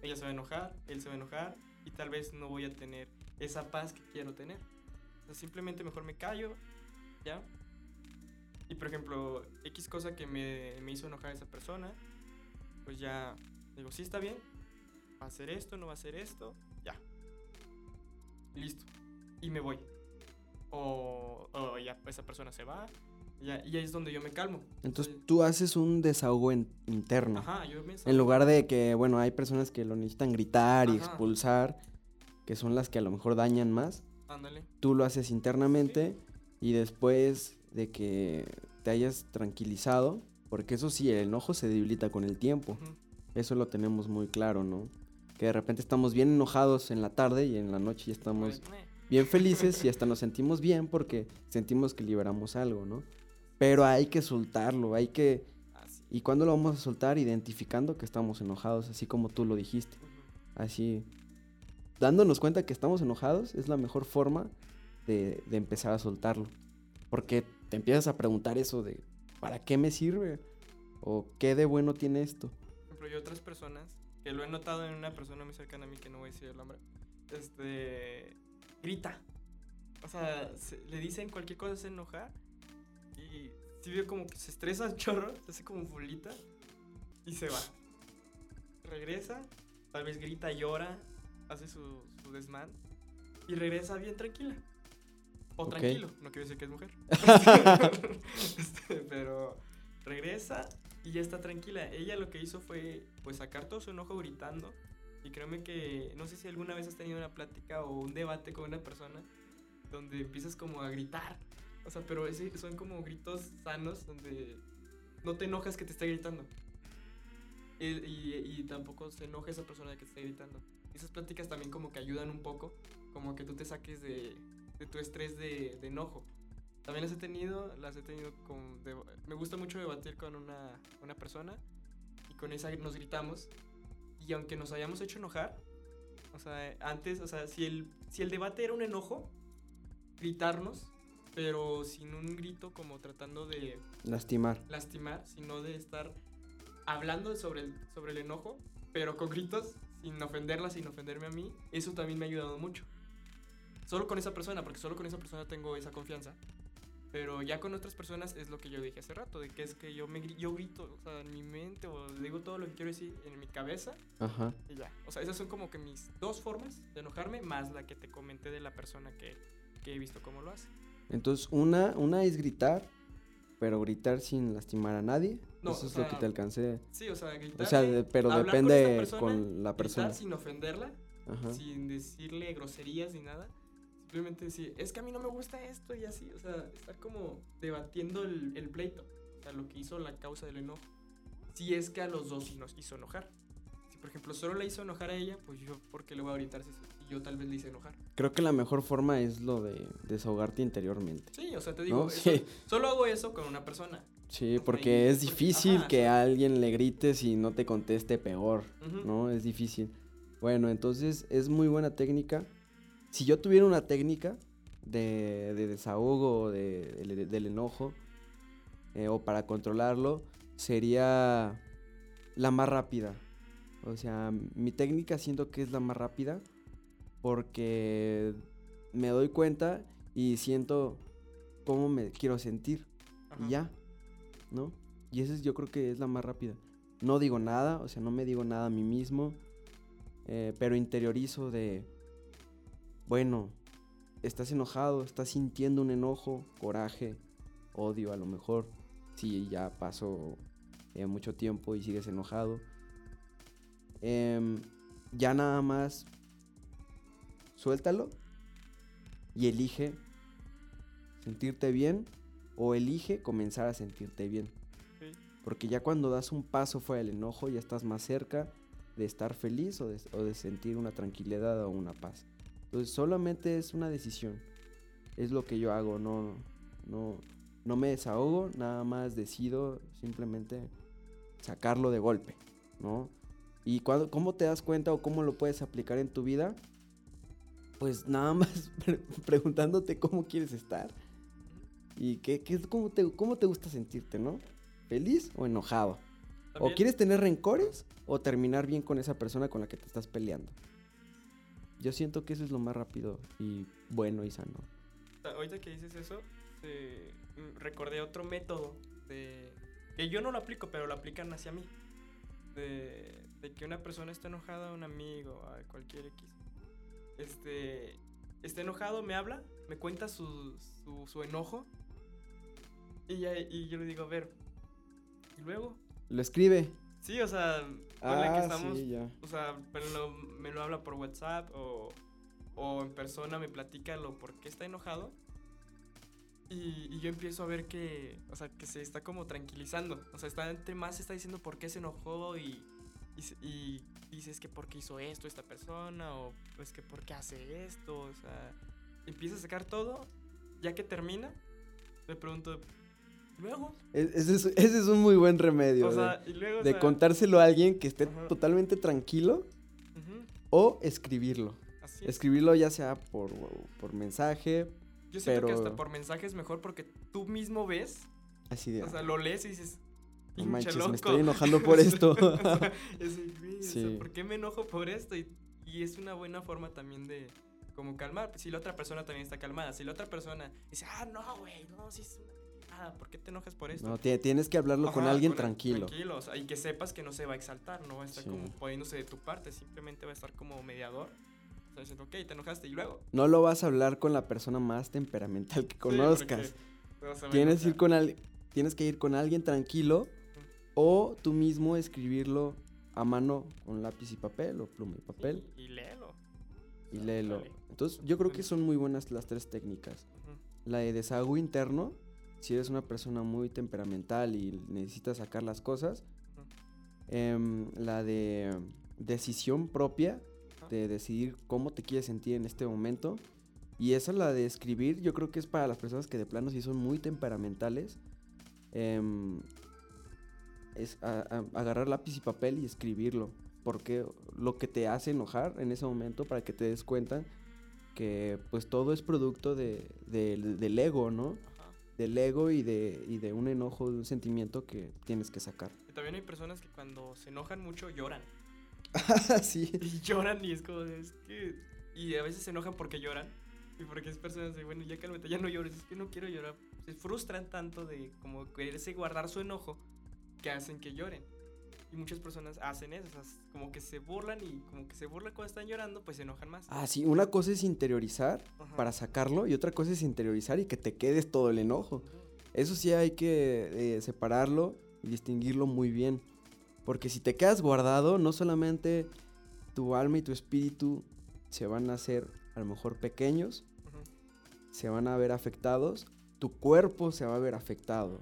Speaker 3: Ella se va a enojar, él se va a enojar y tal vez no voy a tener esa paz que quiero tener. O sea, simplemente mejor me callo, ¿ya? Y por ejemplo, X cosa que me, me hizo enojar a esa persona, pues ya digo, sí está bien, va a hacer esto, no va a hacer esto, ya. Listo. Y me voy. O, o ya esa persona se va, y ahí es donde yo me calmo.
Speaker 2: Entonces tú haces un desahogo en- interno.
Speaker 3: Ajá, yo me
Speaker 2: En lugar de que, bueno, hay personas que lo necesitan gritar y expulsar, que son las que a lo mejor dañan más.
Speaker 3: Ándale.
Speaker 2: Tú lo haces internamente y después de que te hayas tranquilizado, porque eso sí, el enojo se debilita con el tiempo. Eso lo tenemos muy claro, ¿no? Que de repente estamos bien enojados en la tarde y en la noche ya estamos
Speaker 3: Pues.
Speaker 2: Bien felices y hasta nos sentimos bien porque sentimos que liberamos algo, ¿no? Pero hay que soltarlo, hay que... ¿Y cuándo lo vamos a soltar? Identificando que estamos enojados, así como tú lo dijiste. Así, dándonos cuenta que estamos enojados es la mejor forma de, de empezar a soltarlo. Porque te empiezas a preguntar eso de, ¿para qué me sirve? ¿O qué de bueno tiene esto?
Speaker 3: Por ejemplo, yo otras personas, que lo he notado en una persona muy cercana a mí, que no voy a decir el nombre, este, grita. O sea, se- le dicen cualquier cosa, se enoja y si veo como que se estresa el chorro, se hace como fulita y se va. Regresa, tal vez grita, llora, hace su, su desmán y regresa bien tranquila. O tranquilo, no quiero decir que es mujer. [laughs] [laughs] Este, pero regresa y ya está tranquila. Ella lo que hizo fue pues sacar todo su enojo gritando. Y créeme que no sé si alguna vez has tenido una plática o un debate con una persona donde empiezas como a gritar. O sea, pero ese- son como gritos sanos donde no te enojas que te esté gritando. Y, y- y tampoco se enoja esa persona que te esté gritando. Esas pláticas también como que ayudan un poco, como que tú te saques de, de tu estrés de, de enojo. También las he tenido, las he tenido con... de- me gusta mucho debatir con una, una persona y con esa nos gritamos. Y aunque nos hayamos hecho enojar, o sea, antes, o sea, si el, si el debate era un enojo, gritarnos, pero sin un grito como tratando de
Speaker 2: Lastimar.
Speaker 3: lastimar, sino de estar hablando sobre el, sobre el enojo, pero con gritos, sin ofenderla, sin ofenderme a mí, eso también me ha ayudado mucho. Solo con esa persona, porque solo con esa persona tengo esa confianza. Pero ya con otras personas es lo que yo dije hace rato, de que es que yo, me, yo grito, o sea, en mi mente, o digo todo lo que quiero decir en mi cabeza,
Speaker 2: Ajá.
Speaker 3: y ya. O sea, esas son como que mis dos formas de enojarme, más la que te comenté de la persona que, que he visto cómo lo hace.
Speaker 2: Entonces, una, una es gritar, pero gritar sin lastimar a nadie.
Speaker 3: No,
Speaker 2: Eso es lo que
Speaker 3: sea,
Speaker 2: te alcancé.
Speaker 3: Sí, o sea, gritar.
Speaker 2: O sea, de- pero depende
Speaker 3: esta
Speaker 2: con la persona.
Speaker 3: Gritar sin ofenderla,
Speaker 2: Ajá.
Speaker 3: sin decirle groserías ni nada. Simplemente decir, es que a mí no me gusta esto y así. O sea, estar como debatiendo el, el pleito. O sea, lo que hizo la causa del enojo. Si es que a los dos nos hizo enojar. Si, por ejemplo, solo le hizo enojar a ella, pues yo, ¿por qué le voy a gritar si yo tal vez le hice enojar?
Speaker 2: Creo que la mejor forma es lo de desahogarte interiormente.
Speaker 3: Sí, o sea, te digo,
Speaker 2: ¿No?
Speaker 3: eso-
Speaker 2: Sí.
Speaker 3: solo hago eso con una persona.
Speaker 2: Sí, porque es difícil
Speaker 3: ajá,
Speaker 2: que
Speaker 3: sí.
Speaker 2: a alguien le grites y no te conteste peor,
Speaker 3: Ujú.
Speaker 2: ¿no? Es difícil. Bueno, entonces es muy buena técnica. Si yo tuviera una técnica de, de desahogo de, del- del enojo, eh, o para controlarlo, sería la más rápida. O sea, mi técnica siento que es la más rápida porque me doy cuenta y siento cómo me quiero sentir
Speaker 3: Ajá.
Speaker 2: y ya, ¿no? Y esa es, yo creo que es la más rápida. No digo nada, o sea, no me digo nada a mí mismo, eh, pero interiorizo de, bueno, estás enojado, estás sintiendo un enojo, coraje, odio a lo mejor, si ya pasó eh, mucho tiempo y sigues enojado. Em, ya nada más suéltalo y elige sentirte bien o elige comenzar a sentirte bien. Porque ya cuando das un paso fuera del enojo ya estás más cerca de estar feliz o de, o de sentir una tranquilidad o una paz. Entonces solamente es una decisión. Es lo que yo hago, no, no, no me desahogo, nada más decido simplemente sacarlo de golpe, ¿no? Y cuando, cómo te das cuenta o cómo lo puedes aplicar en tu vida, pues nada más [laughs] pre- preguntándote cómo quieres estar y qué, qué cómo, te, cómo te gusta sentirte, ¿no? ¿Feliz o enojado? ¿O
Speaker 3: También-
Speaker 2: quieres tener rencores o terminar bien con esa persona con la que te estás peleando? Yo siento que eso es lo más rápido y bueno y sano.
Speaker 3: Ta- Ahorita que dices eso, eh, mm, recordé otro método de que yo no lo aplico, pero lo aplican hacia mí. De, de que una persona está enojada, un amigo, a cualquier X. Este, está enojado, me habla, me cuenta su, su, su enojo. Y, ya- y yo le digo, a ver, ¿y luego?
Speaker 2: Lo escribe.
Speaker 3: Sí, o sea, ponle que
Speaker 2: Ah,
Speaker 3: estamos
Speaker 2: sí, ya.
Speaker 3: o sea, pero lo- me lo habla por WhatsApp o, o en persona me platica lo por qué está enojado. Y, y yo empiezo a ver que, o sea, que se está como tranquilizando. O sea, está entre más está diciendo por qué se enojó y, y, y dices que por qué hizo esto esta persona o pues que por qué hace esto. O sea, empieza a sacar todo. Ya que termina, le pregunto, ¿luego?
Speaker 2: Ese es, ese es un muy buen remedio.
Speaker 3: O
Speaker 2: de-
Speaker 3: sea, y luego... o
Speaker 2: de
Speaker 3: sea,
Speaker 2: contárselo a alguien que esté
Speaker 3: Ajá.
Speaker 2: totalmente tranquilo o escribirlo.
Speaker 3: así es.
Speaker 2: Escribirlo ya sea por, por mensaje,
Speaker 3: Yo siento que
Speaker 2: pero-
Speaker 3: hasta por mensaje es mejor porque tú mismo ves,
Speaker 2: así de...
Speaker 3: o sea, lo lees y dices,
Speaker 2: No
Speaker 3: "Pinche
Speaker 2: manches, me
Speaker 3: loco".
Speaker 2: estoy enojando [laughs] por esto.
Speaker 3: O sea, es de, "Güey, o sea,
Speaker 2: Sí.
Speaker 3: ¿por qué me enojo por esto? Y, y es una buena forma también de como calmar. Si la otra persona también está calmada, si la otra persona dice, ah, no, güey, no, si es una pendejada, ¿por qué te enojas por esto?
Speaker 2: no, tie- tienes que hablarlo con alguien
Speaker 3: con-
Speaker 2: tranquilo.
Speaker 3: Tranquilo, o sea, y que sepas que no se va a exaltar, no va a estar
Speaker 2: Sí.
Speaker 3: como poniéndose de tu parte, simplemente va a estar como mediador. O sea, diciendo, ok, te enojaste y luego.
Speaker 2: No lo vas a hablar con la persona más temperamental que
Speaker 3: Sí,
Speaker 2: conozcas.
Speaker 3: porque a
Speaker 2: tienes, ir con al- tienes que ir con alguien tranquilo o tú mismo escribirlo a mano con lápiz y papel o pluma y papel
Speaker 3: Y, y léelo.
Speaker 2: y léelo. Entonces yo creo que son muy buenas las tres técnicas. La de desahogo interno, si eres una persona muy temperamental y necesitas sacar las cosas. Em, la de decisión propia, de decidir cómo te quieres sentir en este momento. Y esa, la de escribir, yo creo que es para las personas que de plano sí son muy temperamentales. Em, es a- a- agarrar lápiz y papel y escribirlo. Porque lo que te hace enojar en ese momento, para que te des cuenta que pues todo es producto de, del- del ego, ¿no? Del ego y de, y de un enojo, de un sentimiento que tienes que sacar.
Speaker 3: Y también hay personas que cuando se enojan mucho lloran. [laughs]
Speaker 2: sí.
Speaker 3: Y lloran y es como es que... Y a veces se enojan porque lloran. Y porque es personas de, bueno, ya cálmate, ya no llores, es que no quiero llorar. Se frustran tanto de como quererse guardar su enojo que hacen que lloren. Y muchas personas hacen eso, o sea, como que se burlan y como que se burlan cuando están llorando, pues se enojan más.
Speaker 2: Ah, sí, una cosa es interiorizar
Speaker 3: Ajá.
Speaker 2: para sacarlo y otra cosa es interiorizar y que te quedes todo el enojo.
Speaker 3: Ujú.
Speaker 2: Eso sí hay que eh, separarlo y distinguirlo muy bien. Porque si te quedas guardado, no solamente tu alma y tu espíritu se van a hacer a lo mejor pequeños,
Speaker 3: Ujú.
Speaker 2: se van a ver afectados, tu cuerpo se va a ver afectado.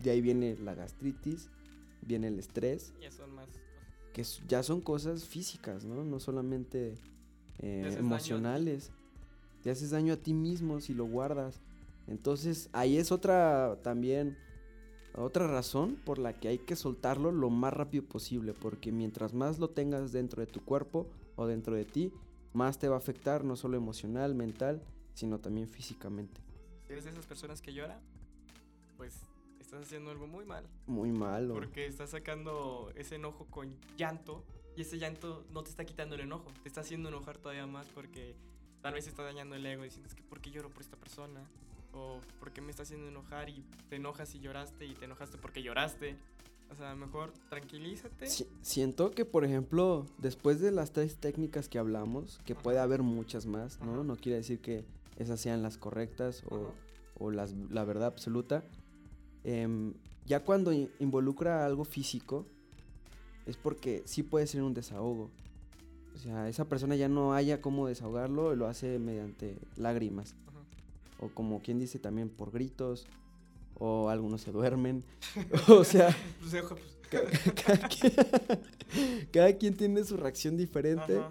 Speaker 2: De ahí viene la gastritis, viene el estrés,
Speaker 3: Ya son más cosas.
Speaker 2: que ya son cosas físicas, ¿no? No solamente eh,
Speaker 3: haces daño
Speaker 2: emocionales. Te haces daño a ti mismo si lo guardas. Entonces, ahí es otra también, otra razón por la que hay que soltarlo lo más rápido posible, porque mientras más lo tengas dentro de tu cuerpo o dentro de ti, más te va a afectar, no solo emocional, mental, sino también físicamente.
Speaker 3: Si eres de esas personas que llora, pues estás haciendo algo muy mal.
Speaker 2: Muy malo.
Speaker 3: Porque estás sacando ese enojo con llanto y ese llanto no te está quitando el enojo, te está haciendo enojar todavía más porque tal vez está dañando el ego diciendo es que ¿por qué lloro por esta persona? O ¿por qué me está haciendo enojar y te enojas y lloraste y te enojaste porque lloraste? O sea, mejor tranquilízate.
Speaker 2: Si- siento que, por ejemplo, después de las tres técnicas que hablamos, que
Speaker 3: Ajá.
Speaker 2: puede haber muchas más, ¿no?
Speaker 3: Ajá.
Speaker 2: No quiere decir que esas sean las correctas o, o las, la verdad absoluta. Em, ya cuando in- involucra algo físico, es porque sí puede ser un desahogo. O sea, esa persona ya no haya cómo desahogarlo, lo hace mediante lágrimas.
Speaker 3: Ajá.
Speaker 2: O como quien dice también por gritos, o algunos se duermen. [laughs] o sea,
Speaker 3: Pues, pues, [laughs]
Speaker 2: ca- cada, quien, [laughs] cada quien tiene su reacción diferente,
Speaker 3: ajá.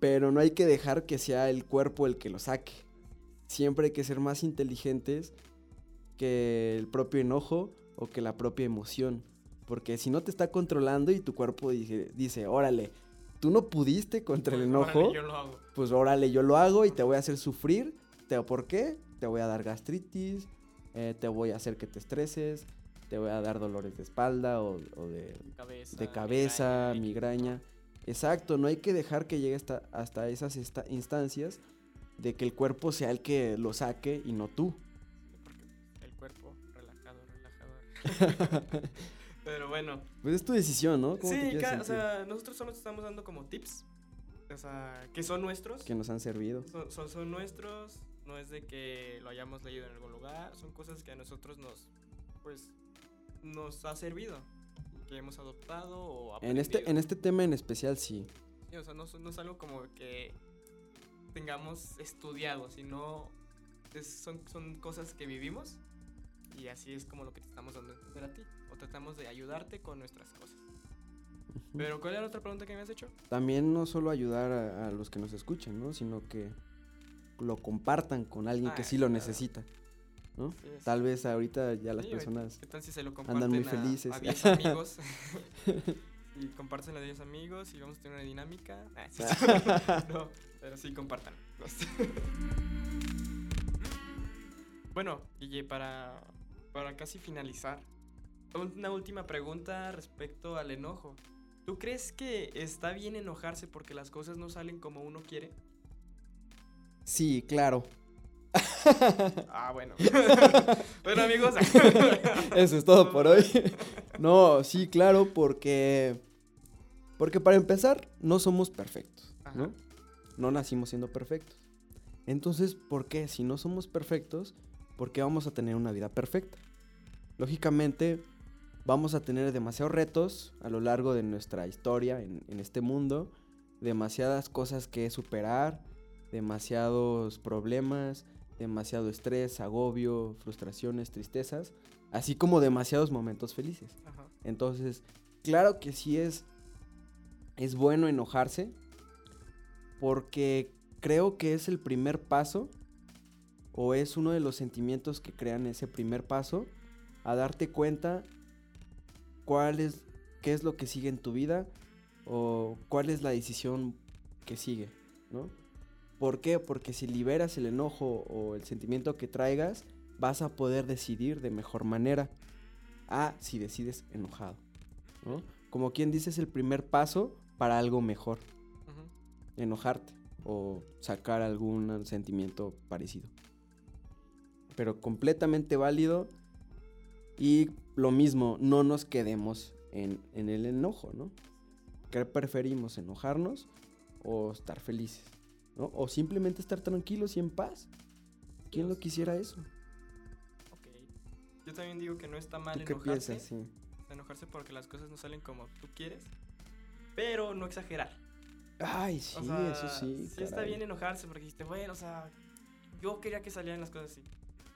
Speaker 2: pero no hay que dejar que sea el cuerpo el que lo saque. Siempre hay que ser más inteligentes que el propio enojo o que la propia emoción. Porque si no te está controlando y tu cuerpo dice, dice órale, tú no pudiste contra el
Speaker 3: Órale,
Speaker 2: enojo,
Speaker 3: yo lo hago.
Speaker 2: pues órale, yo lo hago y te voy a hacer sufrir. ¿Te, ¿Por qué? Te voy a dar gastritis, eh, te voy a hacer que te estreses, te voy a dar dolores de espalda o, o de,
Speaker 3: Cabeza,
Speaker 2: de cabeza,
Speaker 3: migraña,
Speaker 2: migraña. Exacto, no hay que dejar que llegue hasta, hasta esas instancias de que el cuerpo sea el que lo saque y no tú. [laughs]
Speaker 3: Pero bueno,
Speaker 2: Pues es tu decisión, ¿no? ¿Cómo te
Speaker 3: sí, ca- o sea, nosotros solo te estamos dando como tips. O sea, que son nuestros.
Speaker 2: que nos han servido.
Speaker 3: Son, son, son nuestros. No es de que lo hayamos leído en algún lugar. Son cosas que a nosotros nos, pues, nos ha servido. Que hemos adoptado o
Speaker 2: En este,
Speaker 3: aprendido.
Speaker 2: en este tema en especial, sí.
Speaker 3: Sí, o sea, no, no es algo como que tengamos estudiado, sino es- son, son cosas que vivimos y así es como lo que te estamos dando a entender a ti. O tratamos de ayudarte con nuestras cosas. Pero, ¿cuál era la otra pregunta que me has hecho?
Speaker 2: También no solo ayudar a, a los que nos escuchan, ¿no? Sino que lo compartan con alguien que
Speaker 3: Ah,
Speaker 2: sí lo
Speaker 3: claro.
Speaker 2: necesita, ¿no?
Speaker 3: Sí,
Speaker 2: Tal vez ahorita ya las
Speaker 3: Sí,
Speaker 2: personas...
Speaker 3: ¿Qué tal si se lo
Speaker 2: andan muy
Speaker 3: a-
Speaker 2: felices.
Speaker 3: a 10 [laughs] amigos? [laughs] y comparten a 10 amigos y vamos a tener una dinámica. Ah, [laughs] no, pero sí compartan. bueno, Guille, para, para casi finalizar, una última pregunta respecto al enojo. ¿Tú crees que está bien enojarse porque las cosas no salen como uno quiere?
Speaker 2: Sí, claro. [laughs]
Speaker 3: Ah, bueno. [laughs] bueno, amigos. [laughs]
Speaker 2: Eso es todo por hoy. No, sí, claro, porque... Porque para empezar, no somos perfectos, ¿no? No nacimos siendo perfectos. Entonces, ¿por qué? Si no somos perfectos, ¿por qué vamos a tener una vida perfecta? Lógicamente, vamos a tener demasiados retos a lo largo de nuestra historia en, en este mundo, demasiadas cosas que superar, demasiados problemas, demasiado estrés, agobio, frustraciones, tristezas, así como demasiados momentos felices.
Speaker 3: Ajá.
Speaker 2: Entonces, claro que sí es, es bueno enojarse, porque creo que es el primer paso, o es uno de los sentimientos que crean ese primer paso, a darte cuenta cuál es, qué es lo que sigue en tu vida, o cuál es la decisión que sigue, ¿no? ¿Por qué? Porque si liberas el enojo o el sentimiento que traigas, vas a poder decidir de mejor manera a si decides enojado, ¿no? Como quien dice es el primer paso para algo mejor, enojarte o sacar algún sentimiento parecido. Pero completamente válido y lo mismo, no nos quedemos en, en el enojo, ¿no? ¿Qué preferimos, enojarnos o estar felices? ¿no? O simplemente estar tranquilos y en paz. ¿Quién lo quisiera eso?
Speaker 3: Ok. Yo también digo que no está mal
Speaker 2: ¿Tú qué
Speaker 3: enojarse.
Speaker 2: piensas? Sí.
Speaker 3: Enojarse porque las cosas no salen como tú quieres. Pero no exagerar.
Speaker 2: Ay, sí,
Speaker 3: O sea,
Speaker 2: eso sí.
Speaker 3: Sí está
Speaker 2: caray.
Speaker 3: bien enojarse porque dijiste, bueno, o sea, yo quería que salieran las cosas así.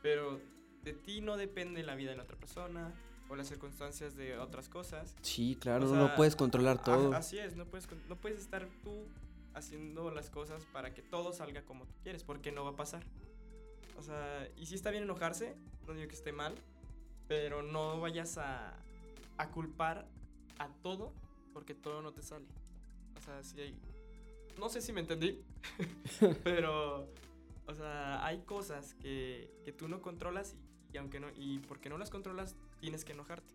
Speaker 3: Pero de ti no depende la vida de la otra persona o las circunstancias de otras cosas.
Speaker 2: Sí, claro,
Speaker 3: O
Speaker 2: no
Speaker 3: sea,
Speaker 2: puedes controlar todo.
Speaker 3: Así es, no puedes, no puedes estar tú haciendo las cosas para que todo salga como tú quieres, porque no va a pasar. O sea, y sí está bien enojarse, no digo que esté mal, pero no vayas a, a culpar a todo porque todo no te sale. O sea, sí hay... No sé si me entendí, [laughs] pero... O sea, hay cosas que, que tú no controlas y, y aunque no y porque no las controlas tienes que enojarte.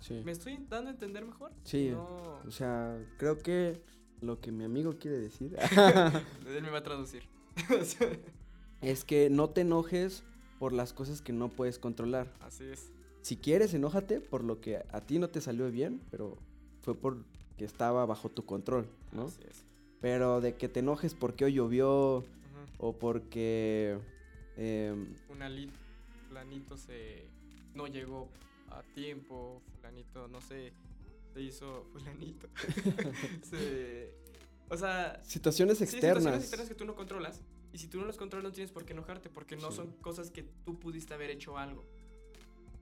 Speaker 2: Sí.
Speaker 3: ¿Me estoy dando a entender mejor?
Speaker 2: Sí.
Speaker 3: No,
Speaker 2: O sea, creo que lo que mi amigo quiere decir [laughs]
Speaker 3: él me va a traducir. [laughs]
Speaker 2: es que no te enojes por las cosas que no puedes controlar.
Speaker 3: Así es.
Speaker 2: Si quieres, enójate por lo que a ti no te salió bien, pero fue porque estaba bajo tu control, ¿no?
Speaker 3: Así es.
Speaker 2: Pero de que te enojes porque hoy llovió o porque... em,
Speaker 3: Un ali- fulanito se no llegó a tiempo, fulanito, no sé, se hizo fulanito. [laughs] Se- o sea,
Speaker 2: situaciones
Speaker 3: sí,
Speaker 2: externas.
Speaker 3: situaciones externas que tú no controlas. Y si tú no las controlas no tienes por qué enojarte porque no
Speaker 2: Sí.
Speaker 3: son cosas que tú pudiste haber hecho algo.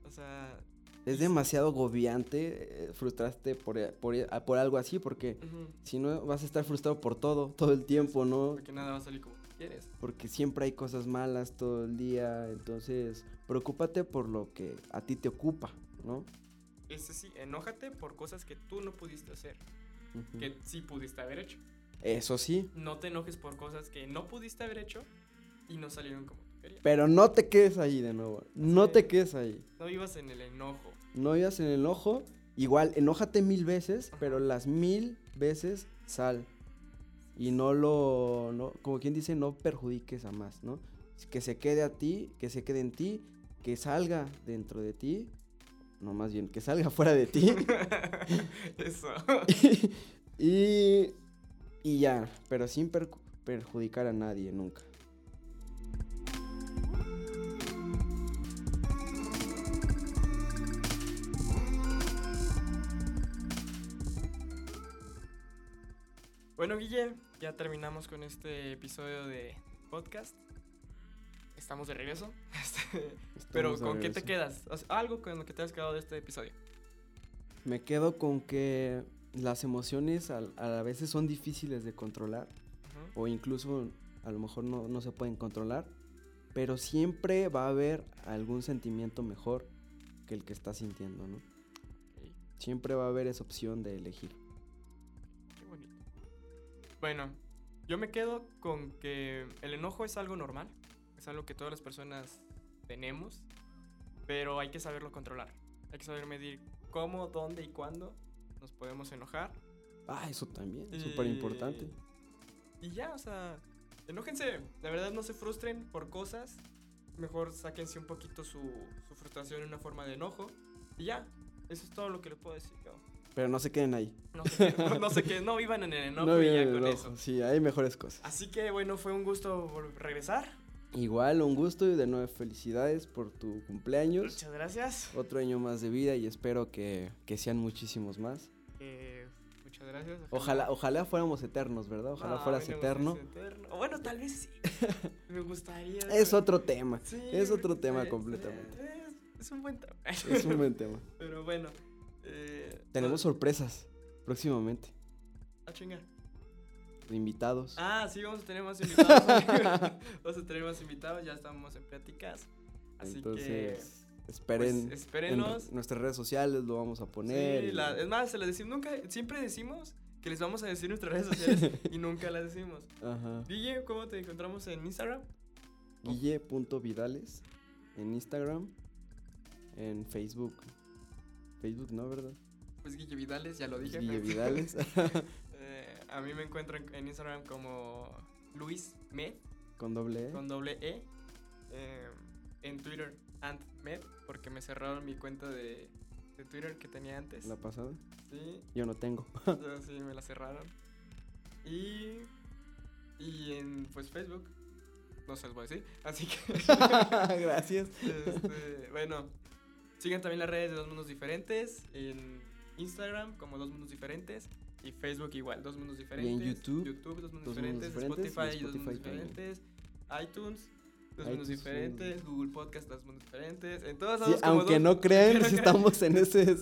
Speaker 3: O sea,
Speaker 2: Es demasiado agobiante eh, frustrarte por, eh, por, eh, por algo así, porque
Speaker 3: ujú,
Speaker 2: si no vas a estar frustrado por todo, todo el tiempo, ¿no?
Speaker 3: porque nada va a salir como quieres.
Speaker 2: Porque siempre hay cosas malas todo el día, entonces preocúpate por lo que a ti te ocupa, ¿no?
Speaker 3: Ese sí, enójate por cosas que tú no pudiste hacer, que sí pudiste haber hecho.
Speaker 2: Eso sí,
Speaker 3: No te enojes por cosas que no pudiste haber hecho y no salieron como tú querías.
Speaker 2: pero no te quedes ahí de nuevo, no te quedes ahí.
Speaker 3: No vivas en el enojo.
Speaker 2: No vivas en el enojo, igual enójate mil veces,
Speaker 3: Ajá.
Speaker 2: pero las mil veces sal. Y no lo, no, como quien dice, no perjudiques a más, ¿no? Que se quede a ti, que se quede en ti, que salga dentro de ti, no más bien, que salga [laughs] fuera de ti. [laughs]
Speaker 3: Eso. [laughs]
Speaker 2: y, y ya, pero sin perjudicar a nadie nunca.
Speaker 3: Bueno, Guille, ya terminamos con este episodio de podcast. Estamos de regreso. [laughs] Este, Pero, ¿con qué te quedas? O sea, algo con lo que te has quedado de este episodio.
Speaker 2: Me quedo con que las emociones al- a, veces son difíciles de controlar. O incluso a lo mejor no, no se pueden controlar, pero siempre va a haber algún sentimiento mejor que el que estás sintiendo, ¿no? Siempre va a haber esa opción de elegir.
Speaker 3: Bueno, yo me quedo con que el enojo es algo normal. Es algo que todas las personas tenemos. Pero hay que saberlo controlar. Hay que saber medir cómo, dónde y cuándo nos podemos enojar.
Speaker 2: Ah, eso también, es
Speaker 3: Y-
Speaker 2: súper importante.
Speaker 3: Y ya, o sea, enójense. La verdad, no se frustren por cosas. Mejor sáquense un poquito su, su frustración en una forma de enojo. Y ya, eso es todo lo que les puedo decir yo.
Speaker 2: Pero no se queden ahí.
Speaker 3: No sé qué, no, no qué, no vivan en el [laughs] enojo
Speaker 2: no
Speaker 3: y ya con eso.
Speaker 2: Sí, hay mejores cosas.
Speaker 3: Así que bueno, fue un gusto regresar.
Speaker 2: Igual, un gusto y de nuevo felicidades por tu cumpleaños.
Speaker 3: Muchas gracias.
Speaker 2: Otro año más de vida y espero que, que sean muchísimos más.
Speaker 3: Eh, muchas gracias.
Speaker 2: Ojalá, ojalá fuéramos eternos, ¿verdad? Ojalá
Speaker 3: No,
Speaker 2: fueras eterno.
Speaker 3: O bueno, tal vez sí. [laughs] me gustaría.
Speaker 2: Es otro tema.
Speaker 3: Sí,
Speaker 2: es otro tema completamente.
Speaker 3: Es, es un buen tema.
Speaker 2: Es un buen tema. [laughs]
Speaker 3: Pero bueno. Eh,
Speaker 2: Tenemos
Speaker 3: no-
Speaker 2: sorpresas próximamente.
Speaker 3: Ah, chinga.
Speaker 2: De invitados.
Speaker 3: Ah, sí, vamos a tener más invitados. [laughs] vamos a tener más invitados, ya estamos en pláticas. Así
Speaker 2: Entonces, esperen.
Speaker 3: pues, espérenos.
Speaker 2: En nuestras redes sociales lo vamos a
Speaker 3: que.
Speaker 2: poner.
Speaker 3: Sí,
Speaker 2: y-
Speaker 3: la- es más, se las decimos, nunca, siempre decimos que les vamos a decir nuestras redes sociales [laughs] y nunca las decimos.
Speaker 2: Ajá.
Speaker 3: Guille, ¿cómo te encontramos en Instagram?
Speaker 2: Guille.vidales en Instagram. En Facebook. Facebook, ¿no, verdad?
Speaker 3: Pues Guille Vidales, ya lo dije.
Speaker 2: Guille Vidales. [laughs]
Speaker 3: Eh, [laughs] a mí me encuentran en Instagram como Luis Med,
Speaker 2: con doble E.
Speaker 3: con doble E. Eh, en Twitter, AntMed, porque me cerraron mi cuenta de, de Twitter que tenía antes.
Speaker 2: La pasada.
Speaker 3: Sí,
Speaker 2: Yo no tengo. [laughs]
Speaker 3: yo sí, me la cerraron. Y, y en pues Facebook, no se los voy a decir. Así que,
Speaker 2: Gracias.
Speaker 3: este, bueno, sigan también las redes de Dos Mundos Diferentes. En Instagram como Dos Mundos Diferentes. Y Facebook igual, Dos Mundos Diferentes.
Speaker 2: YouTube,
Speaker 3: YouTube, Dos Mundos
Speaker 2: Dos Mundos
Speaker 3: Diferentes.
Speaker 2: Y
Speaker 3: Spotify, Dos Mundos
Speaker 2: también.
Speaker 3: Diferentes. iTunes. Dos mundos diferentes, Google Podcast, dos mundos diferentes. En todos
Speaker 2: Sí, aunque
Speaker 3: dos-
Speaker 2: no crean,
Speaker 3: no [laughs]
Speaker 2: estamos en, ese,
Speaker 3: en-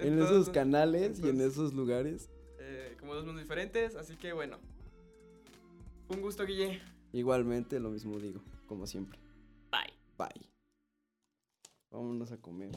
Speaker 2: en
Speaker 3: en
Speaker 2: esos canales y en esos lugares.
Speaker 3: eh, como dos mundos diferentes. Así que bueno. Un gusto, Guille.
Speaker 2: Igualmente, lo mismo digo, como siempre.
Speaker 3: Bye.
Speaker 2: Bye. Vámonos a comer.